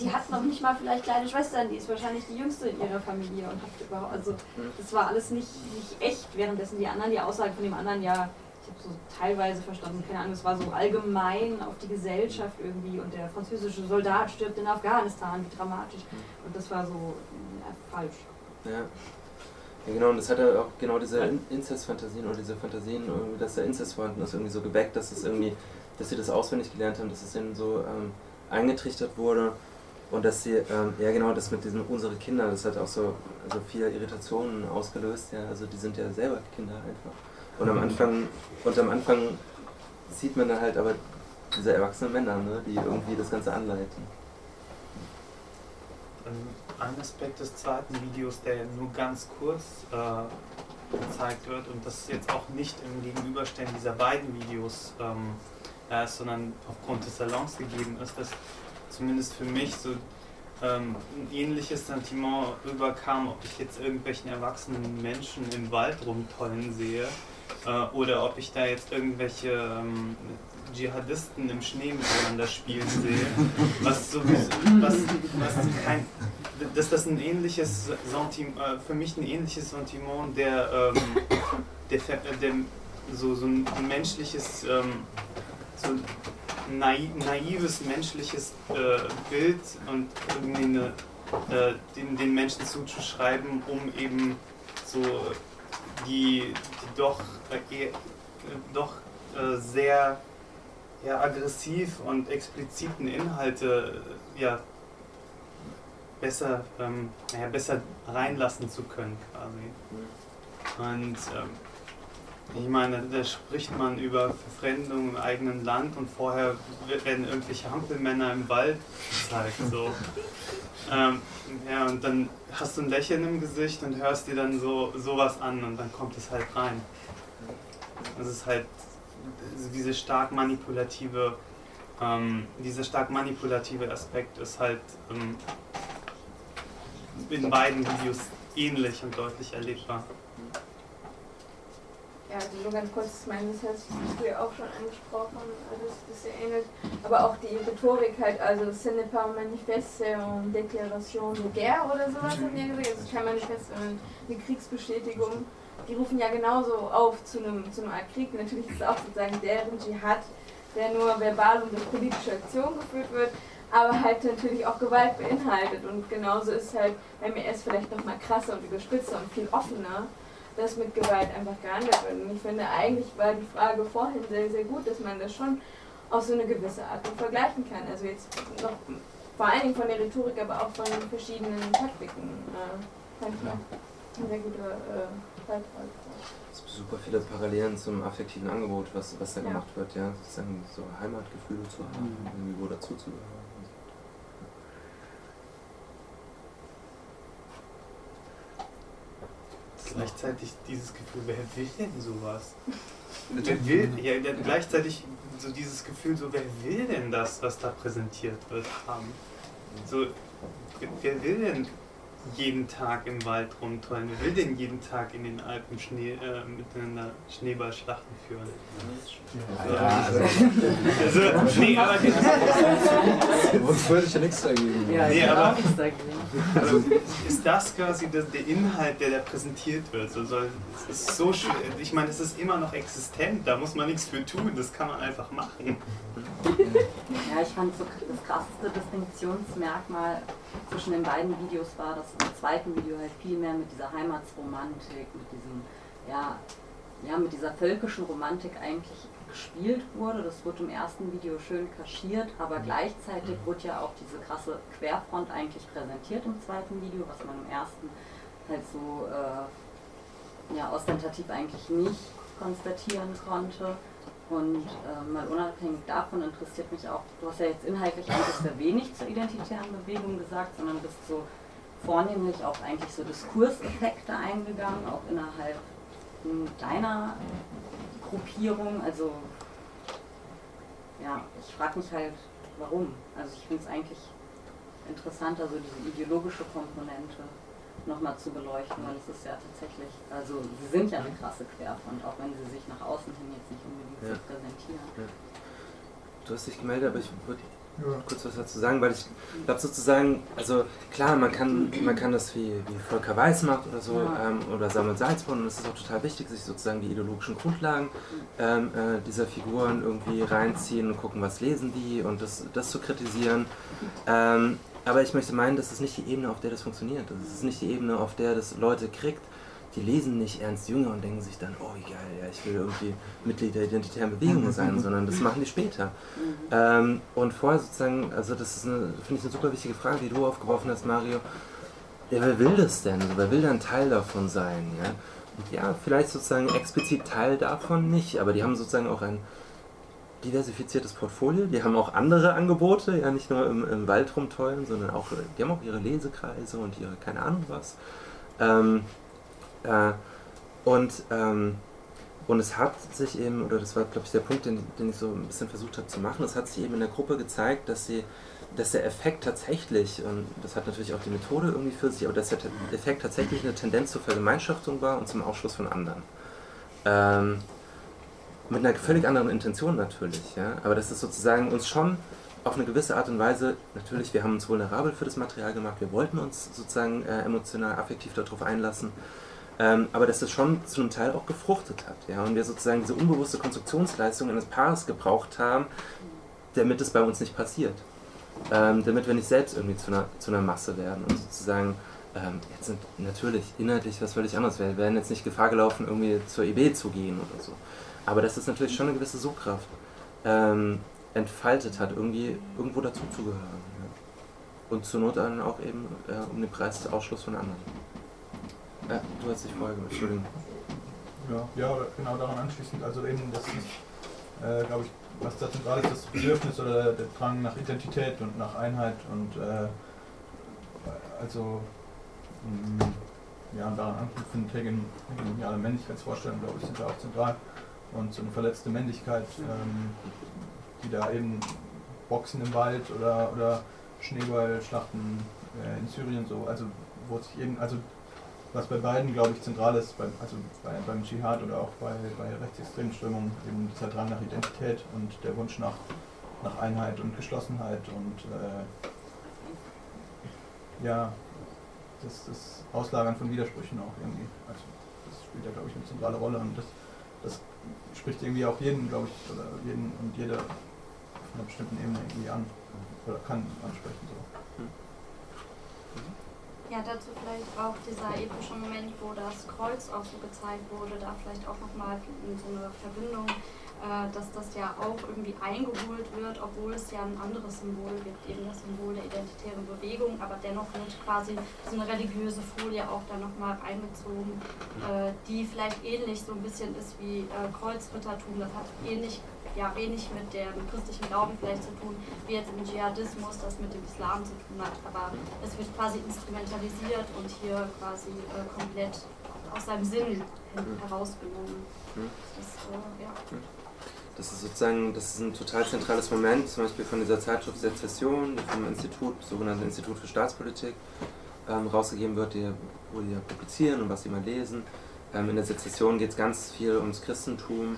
[SPEAKER 9] Die hat noch nicht mal vielleicht kleine Schwestern, die ist wahrscheinlich die jüngste in ihrer Familie und hat überhaupt, also das war alles nicht, nicht echt, währenddessen die anderen, die Aussage von dem anderen ja, ich habe so teilweise verstanden, keine Ahnung, es war so allgemein auf die Gesellschaft irgendwie und der französische Soldat stirbt in Afghanistan, wie dramatisch. Und das war so ja, falsch.
[SPEAKER 2] Ja. Ja, genau, und das hat ja auch genau diese In- oder diese Fantasien, irgendwie, dass der Inzest vorhanden ist, irgendwie so geweckt, dass es irgendwie, dass sie das auswendig gelernt haben, dass es ihnen so ähm, eingetrichtert wurde und dass sie, ähm, ja genau, das mit diesem unsere Kinder, das hat auch so also viel Irritationen ausgelöst, ja, also die sind ja selber Kinder einfach. Und am Anfang, und am Anfang sieht man dann halt aber diese erwachsenen Männer, ne, die irgendwie das Ganze anleiten.
[SPEAKER 17] Ähm, Ein Aspekt des zweiten Videos, der nur ganz kurz äh, gezeigt wird und das jetzt auch nicht im Gegenüberstellen dieser beiden Videos ähm, äh, ist, sondern aufgrund des Salons gegeben ist, dass zumindest für mich so ähm, ein ähnliches Sentiment rüberkam, ob ich jetzt irgendwelchen erwachsenen Menschen im Wald rumtollen sehe äh, oder ob ich da jetzt irgendwelche ähm, Dschihadisten im Schnee miteinander spielen sehe, was sowieso, was, was kein, dass das ein ähnliches Sentiment, äh, für mich ein ähnliches Sentiment der, ähm, der, äh, der so, so ein menschliches, ähm, so nai naives menschliches äh, Bild und irgendwie eine, äh, den, den Menschen zuzuschreiben, um eben so die, die doch, äh, eher- äh, doch äh, sehr ja, aggressiv und expliziten Inhalte äh, ja, besser, ähm, naja, besser reinlassen zu können quasi. Und ähm, ich meine, da spricht man über Verfremdung im eigenen Land und vorher werden irgendwelche Hampelmänner im Wald gezeigt. So. Ähm, ja, und dann hast du ein Lächeln im Gesicht und hörst dir dann so sowas an und dann kommt es halt rein. Das ist halt diese stark manipulative, ähm, dieser stark manipulative Aspekt ist halt ähm, in beiden Videos ähnlich und deutlich erlebbar.
[SPEAKER 3] Also nur ganz kurz, ich meine, das hast du ja auch schon angesprochen, also das sehr ähnlich. Aber auch die Rhetorik halt, also un manifeste, une déclaration de guerre oder sowas haben ja gesagt. Also kein Manifest, sondern eine Kriegsbestätigung. Die rufen ja genauso auf zu einem, zu einem Art Krieg. Natürlich ist es auch sozusagen deren Dschihad, der nur verbal und durch politische Aktion geführt wird, aber halt natürlich auch Gewalt beinhaltet. Und genauso ist halt beim IS vielleicht noch mal krasser und überspitzer und viel offener dass mit Gewalt einfach gehandelt wird. Und ich finde, eigentlich war die Frage vorhin sehr, sehr gut, dass man das schon auf so eine gewisse Art und vergleichen kann. Also jetzt noch vor allen Dingen von der Rhetorik, aber auch von den verschiedenen Taktiken. Äh, fand ich noch ein sehr guter äh, Beitrag.
[SPEAKER 2] Es gibt super viele Parallelen zum affektiven Angebot, was, was da
[SPEAKER 3] Ja.
[SPEAKER 2] gemacht wird, ja. Sozusagen so Heimatgefühle zu haben, irgendwie wo dazuzugehören.
[SPEAKER 17] Gleichzeitig dieses Gefühl, wer will denn sowas? Wer will, ja, gleichzeitig so dieses Gefühl, so wer will denn das, was da präsentiert wird, haben? So, wer will denn jeden Tag im Wald rumtollen? Wer will denn jeden Tag in den Alpen Schnee, äh, miteinander Schneeballschlachten führen? So,
[SPEAKER 16] Ja, also-
[SPEAKER 17] also, nee, aber
[SPEAKER 16] Sonst würde ich ja nichts dagegen.
[SPEAKER 17] Ja, nee,
[SPEAKER 16] ich
[SPEAKER 17] aber
[SPEAKER 16] auch nichts
[SPEAKER 17] also, ist das quasi das, der Inhalt, der da präsentiert wird? So, soll, es ist so schön. Ich meine, es ist immer noch existent, da muss man nichts für tun, das kann man einfach machen.
[SPEAKER 19] Ja, ich fand so das krasseste Distinktionsmerkmal zwischen den beiden Videos war, dass im zweiten Video halt viel mehr mit dieser Heimatsromantik, mit diesem, ja, ja, mit dieser völkischen Romantik eigentlich gespielt wurde. Das wurde im ersten Video schön kaschiert, aber gleichzeitig wurde ja auch diese krasse Querfront eigentlich präsentiert im zweiten Video, was man im ersten halt so äh, ja, ostentativ eigentlich nicht konstatieren konnte. Und äh, mal unabhängig davon interessiert mich auch, du hast ja jetzt inhaltlich eigentlich sehr wenig zur identitären Bewegung gesagt, sondern bist so vornehmlich auf eigentlich so Diskurseffekte eingegangen, auch innerhalb deiner Gruppierung. Also ja, ich frage mich halt, warum. Also ich finde es eigentlich interessanter, so diese ideologische Komponente nochmal zu beleuchten, weil es ist ja tatsächlich, also sie sind ja eine krasse Querfront, auch wenn sie sich nach außen hin jetzt nicht unbedingt
[SPEAKER 2] Ja.
[SPEAKER 19] so präsentieren.
[SPEAKER 2] Ja. Du hast dich gemeldet, aber ich würde kurz was dazu sagen, weil ich glaube sozusagen, also klar, man kann, man kann das wie, wie Volker Weiß macht oder so,
[SPEAKER 19] Ja.
[SPEAKER 2] ähm, oder Samuel Salzborn, und es ist auch total wichtig, sich sozusagen die ideologischen Grundlagen ähm, äh, dieser Figuren irgendwie reinziehen und gucken, was lesen die und das, das zu kritisieren. Ähm, aber ich möchte meinen, das ist nicht die Ebene, auf der das funktioniert. Das ist nicht die Ebene, auf der das Leute kriegt. Die lesen nicht Ernst Jünger und denken sich dann, oh geil, ja, ich will irgendwie Mitglied der identitären Bewegung sein, sondern das machen die später. Ähm, und vorher sozusagen, also das ist eine, finde ich eine super wichtige Frage, die du aufgeworfen hast, Mario. Ja, wer will das denn? Wer will dann Teil davon sein? Ja? Und ja, vielleicht sozusagen explizit Teil davon nicht, aber die haben sozusagen auch ein diversifiziertes Portfolio, die haben auch andere Angebote, ja nicht nur im, im Wald rumtollen, sondern auch, die haben auch ihre Lesekreise und ihre keine Ahnung was. Ähm, äh, und, ähm, und es hat sich eben, oder das war glaube ich der Punkt, den, den ich so ein bisschen versucht habe zu machen, es hat sich eben in der Gruppe gezeigt, dass sie dass der Effekt tatsächlich, und das hat natürlich auch die Methode irgendwie für sich, aber dass der Effekt tatsächlich eine Tendenz zur Vergemeinschaftung war und zum Ausschluss von anderen. Ähm, mit einer völlig anderen Intention natürlich, ja. Aber das ist sozusagen uns schon auf eine gewisse Art und Weise, natürlich, wir haben uns vulnerabel für das Material gemacht, wir wollten uns sozusagen äh, emotional, affektiv darauf einlassen, ähm, aber dass das schon zu einem Teil auch gefruchtet hat, ja. Und wir sozusagen diese unbewusste Konstruktionsleistung eines Paares gebraucht haben, damit es bei uns nicht passiert. Ähm, damit wir nicht selbst irgendwie zu einer, zu einer Masse werden und sozusagen ähm, jetzt sind natürlich inhaltlich was völlig anderes. Wir werden jetzt nicht Gefahr gelaufen, irgendwie zur EB zu gehen oder so. Aber dass das natürlich schon eine gewisse Sogkraft ähm, entfaltet hat, irgendwie irgendwo dazu zu gehören. Ja. Und zur Not dann auch eben äh, um den Preis des Ausschluss von anderen. Ja, du hast dich gemacht, Entschuldigung.
[SPEAKER 20] Ja, ja, genau daran anschließend, also eben, das ist, äh, glaube ich, was da zentral ist, das Bedürfnis oder der, Drang nach Identität und nach Einheit und äh, also mh, ja, und daran anknüpfend hegemoniale Männlichkeitsvorstellungen, glaube ich, sind da auch zentral und so eine verletzte Männlichkeit, ähm, die da eben Boxen im Wald oder, oder Schneeballschlachten äh, in Syrien so, also wo sich eben, also was bei beiden, glaube ich, zentral ist, beim, also bei, beim Dschihad oder auch bei, bei rechtsextremen Strömungen, eben dieser Drang nach Identität und der Wunsch nach, nach Einheit und Geschlossenheit und äh, ja, das, das Auslagern von Widersprüchen auch irgendwie. Also das spielt ja, glaube ich, eine zentrale Rolle und das, das spricht irgendwie auch jeden, glaube ich, oder jeden und jeder auf einer bestimmten Ebene irgendwie an oder kann ansprechen. So.
[SPEAKER 21] Ja, dazu vielleicht auch dieser epische Moment, wo das Kreuz auch so gezeigt wurde, da vielleicht auch nochmal so eine Verbindung, äh, dass das ja auch irgendwie eingeholt wird, obwohl es ja ein anderes Symbol gibt, eben das Symbol der identitären Bewegung, aber dennoch wird quasi so eine religiöse Folie auch da nochmal einbezogen, äh, die vielleicht ähnlich so ein bisschen ist wie äh, Kreuzrittertum, das hat ähnlich ja wenig mit dem christlichen Glauben vielleicht zu tun, wie jetzt im Dschihadismus das mit dem Islam zu tun hat. Aber es wird quasi instrumentalisiert und hier quasi äh, komplett aus seinem Sinn hin- herausgenommen. Das, äh, ja.
[SPEAKER 2] Das ist sozusagen, das ist ein total zentrales Moment, zum Beispiel von dieser Zeitschrift Sezession, die vom Institut, sogenannten Institut für Staatspolitik, ähm, rausgegeben wird, die, wo die ja publizieren und was sie mal lesen. Ähm, in der Sezession geht es ganz viel ums Christentum.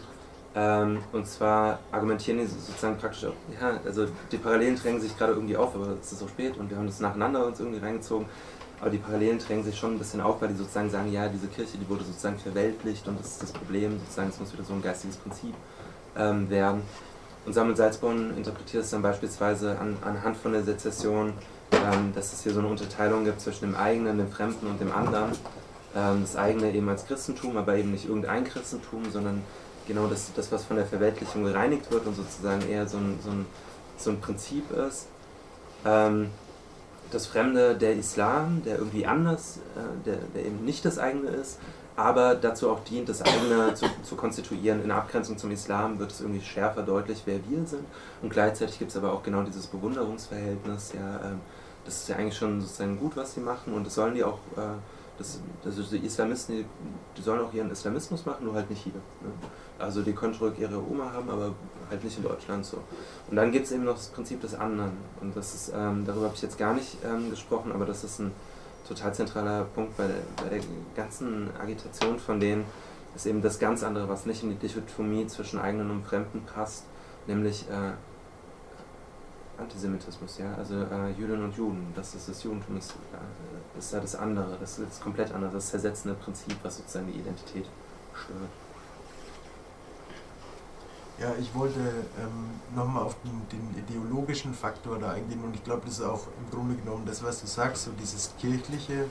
[SPEAKER 2] Ähm, und zwar argumentieren die sozusagen praktisch auch, ja, also die Parallelen drängen sich gerade irgendwie auf, aber es ist so spät und wir haben das nacheinander uns irgendwie reingezogen. Aber die Parallelen drängen sich schon ein bisschen auf, weil die sozusagen sagen, ja, diese Kirche, die wurde sozusagen verweltlicht und das ist das Problem, sozusagen, es muss wieder so ein geistiges Prinzip ähm, werden. Und Samuel Salzborn interpretiert es dann beispielsweise an, anhand von der Sezession, ähm, dass es hier so eine Unterteilung gibt zwischen dem eigenen, dem Fremden und dem anderen. Ähm, das eigene eben als Christentum, aber eben nicht irgendein Christentum, sondern genau das, das was von der Verweltlichung gereinigt wird und sozusagen eher so ein, so ein, so ein Prinzip ist. Ähm, das Fremde, der Islam, der irgendwie anders, äh, der, der eben nicht das eigene ist, aber dazu auch dient, das eigene zu, zu konstituieren. In Abgrenzung zum Islam wird es irgendwie schärfer deutlich, wer wir sind. Und gleichzeitig gibt es aber auch genau dieses Bewunderungsverhältnis. Ja, ähm, das ist ja eigentlich schon sozusagen gut, was sie machen und das sollen die auch, äh, das, ist die Islamisten, die, die sollen auch ihren Islamismus machen, nur halt nicht hier. Ne? Also die können zurück ihre Oma haben, aber halt nicht in Deutschland so. Und dann gibt es eben noch das Prinzip des anderen. Und das ist, ähm, darüber habe ich jetzt gar nicht ähm, gesprochen, aber das ist ein total zentraler Punkt bei der, bei der ganzen Agitation von denen, ist eben das ganz andere, was nicht in die Dichotomie zwischen eigenen und Fremden passt, nämlich äh, Antisemitismus, ja. Also äh, Jüdinnen und Juden, das ist das Judentum, ist, äh, ist ja das andere, das ist das komplett andere, das zersetzende Prinzip, was sozusagen die Identität stört.
[SPEAKER 22] Ja, ich wollte ähm, nochmal auf den, den, ideologischen Faktor da eingehen und ich glaube, das ist auch im Grunde genommen das, was du sagst, so dieses kirchliche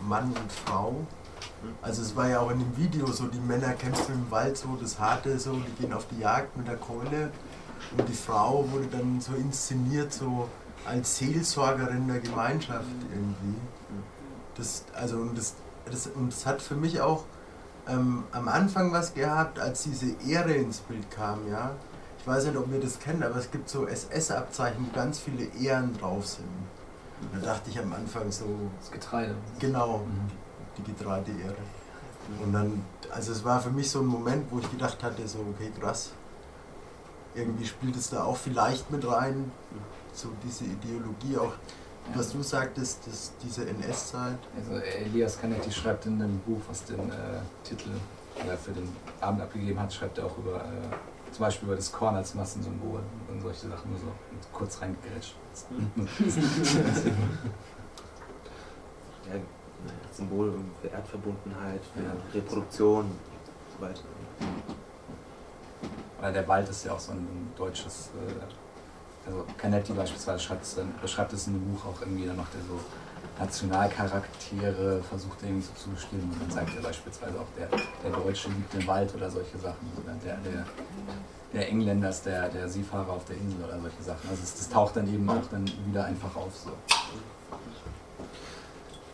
[SPEAKER 22] Mann und Frau. Also es war ja auch in dem Video so, die Männer kämpfen im Wald so, das Harte so, die gehen auf die Jagd mit der Keule und die Frau wurde dann so inszeniert so als Seelsorgerin der Gemeinschaft irgendwie. Das, also und das, das, und das hat für mich auch ähm, am Anfang was gehabt, als diese Ehre ins Bild kam, ja. Ich weiß nicht, ob ihr das kennt, aber es gibt so SS-Abzeichen, wo ganz viele Ehren drauf sind. Da dachte ich am Anfang so.
[SPEAKER 1] Das Getreide.
[SPEAKER 22] Genau, mhm. die Getreideehre. Und dann, also es war für mich so ein Moment, wo ich gedacht hatte, so, okay, krass. Irgendwie spielt es da auch vielleicht mit rein, so diese Ideologie auch was du sagtest, dass diese NS-Zeit.
[SPEAKER 1] Also Elias Canetti schreibt in einem Buch, was den äh, Titel äh, für den Abend abgegeben hat, schreibt er auch über äh, zum Beispiel über das Korn als Massensymbol und solche Sachen nur so kurz reingegrätscht.
[SPEAKER 2] ja, Symbol für Erdverbundenheit, für ja. Reproduktion und so weiter.
[SPEAKER 1] Weil der Wald ist ja auch so ein deutsches äh, also Canetti beispielsweise schreibt es, beschreibt es in dem Buch auch irgendwie, dann macht er so Nationalcharaktere, versucht irgendwie so zu bestimmen und dann sagt er beispielsweise auch, der, der Deutsche liebt den Wald oder solche Sachen, oder der, der, der Engländer ist der, der Seefahrer auf der Insel oder solche Sachen. Also das, das taucht dann eben auch dann wieder einfach auf. So.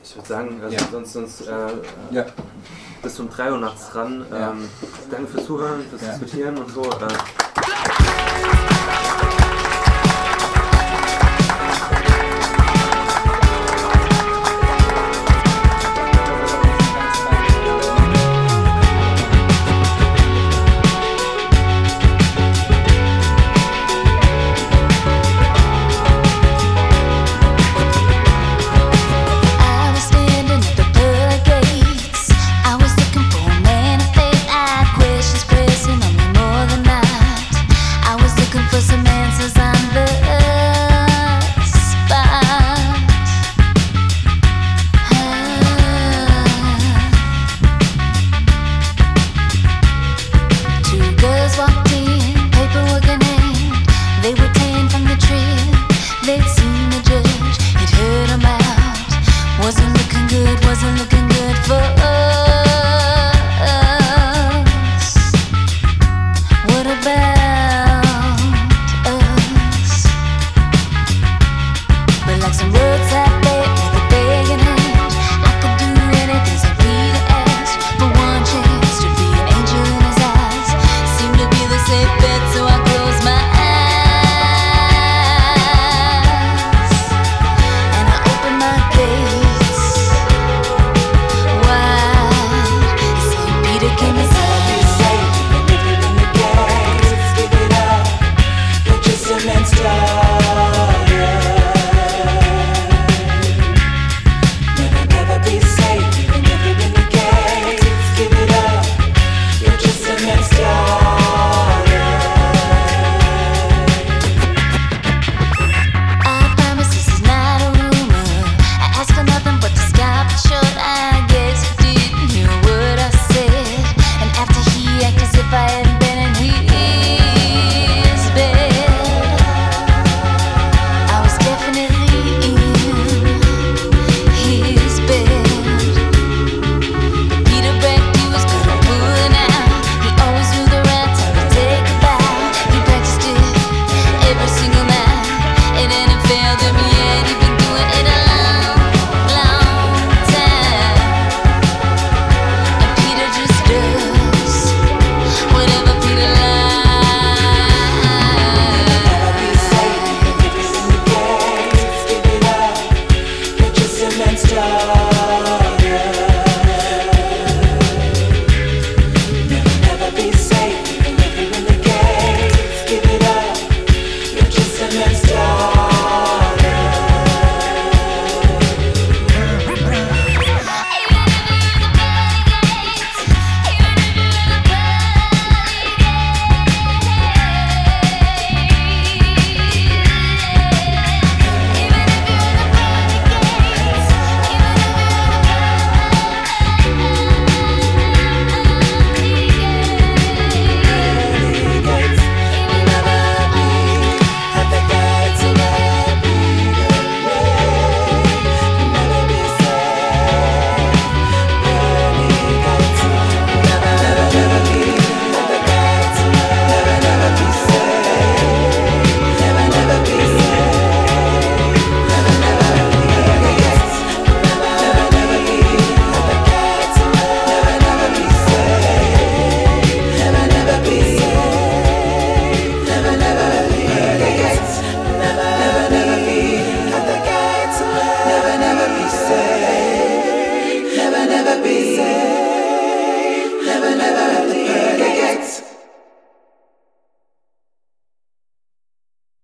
[SPEAKER 2] Ich würde sagen, also ja. sonst, sonst äh, ja. bis um 3 Uhr nachts ran. Ähm, Danke fürs Zuhören, fürs Diskutieren und so. Äh.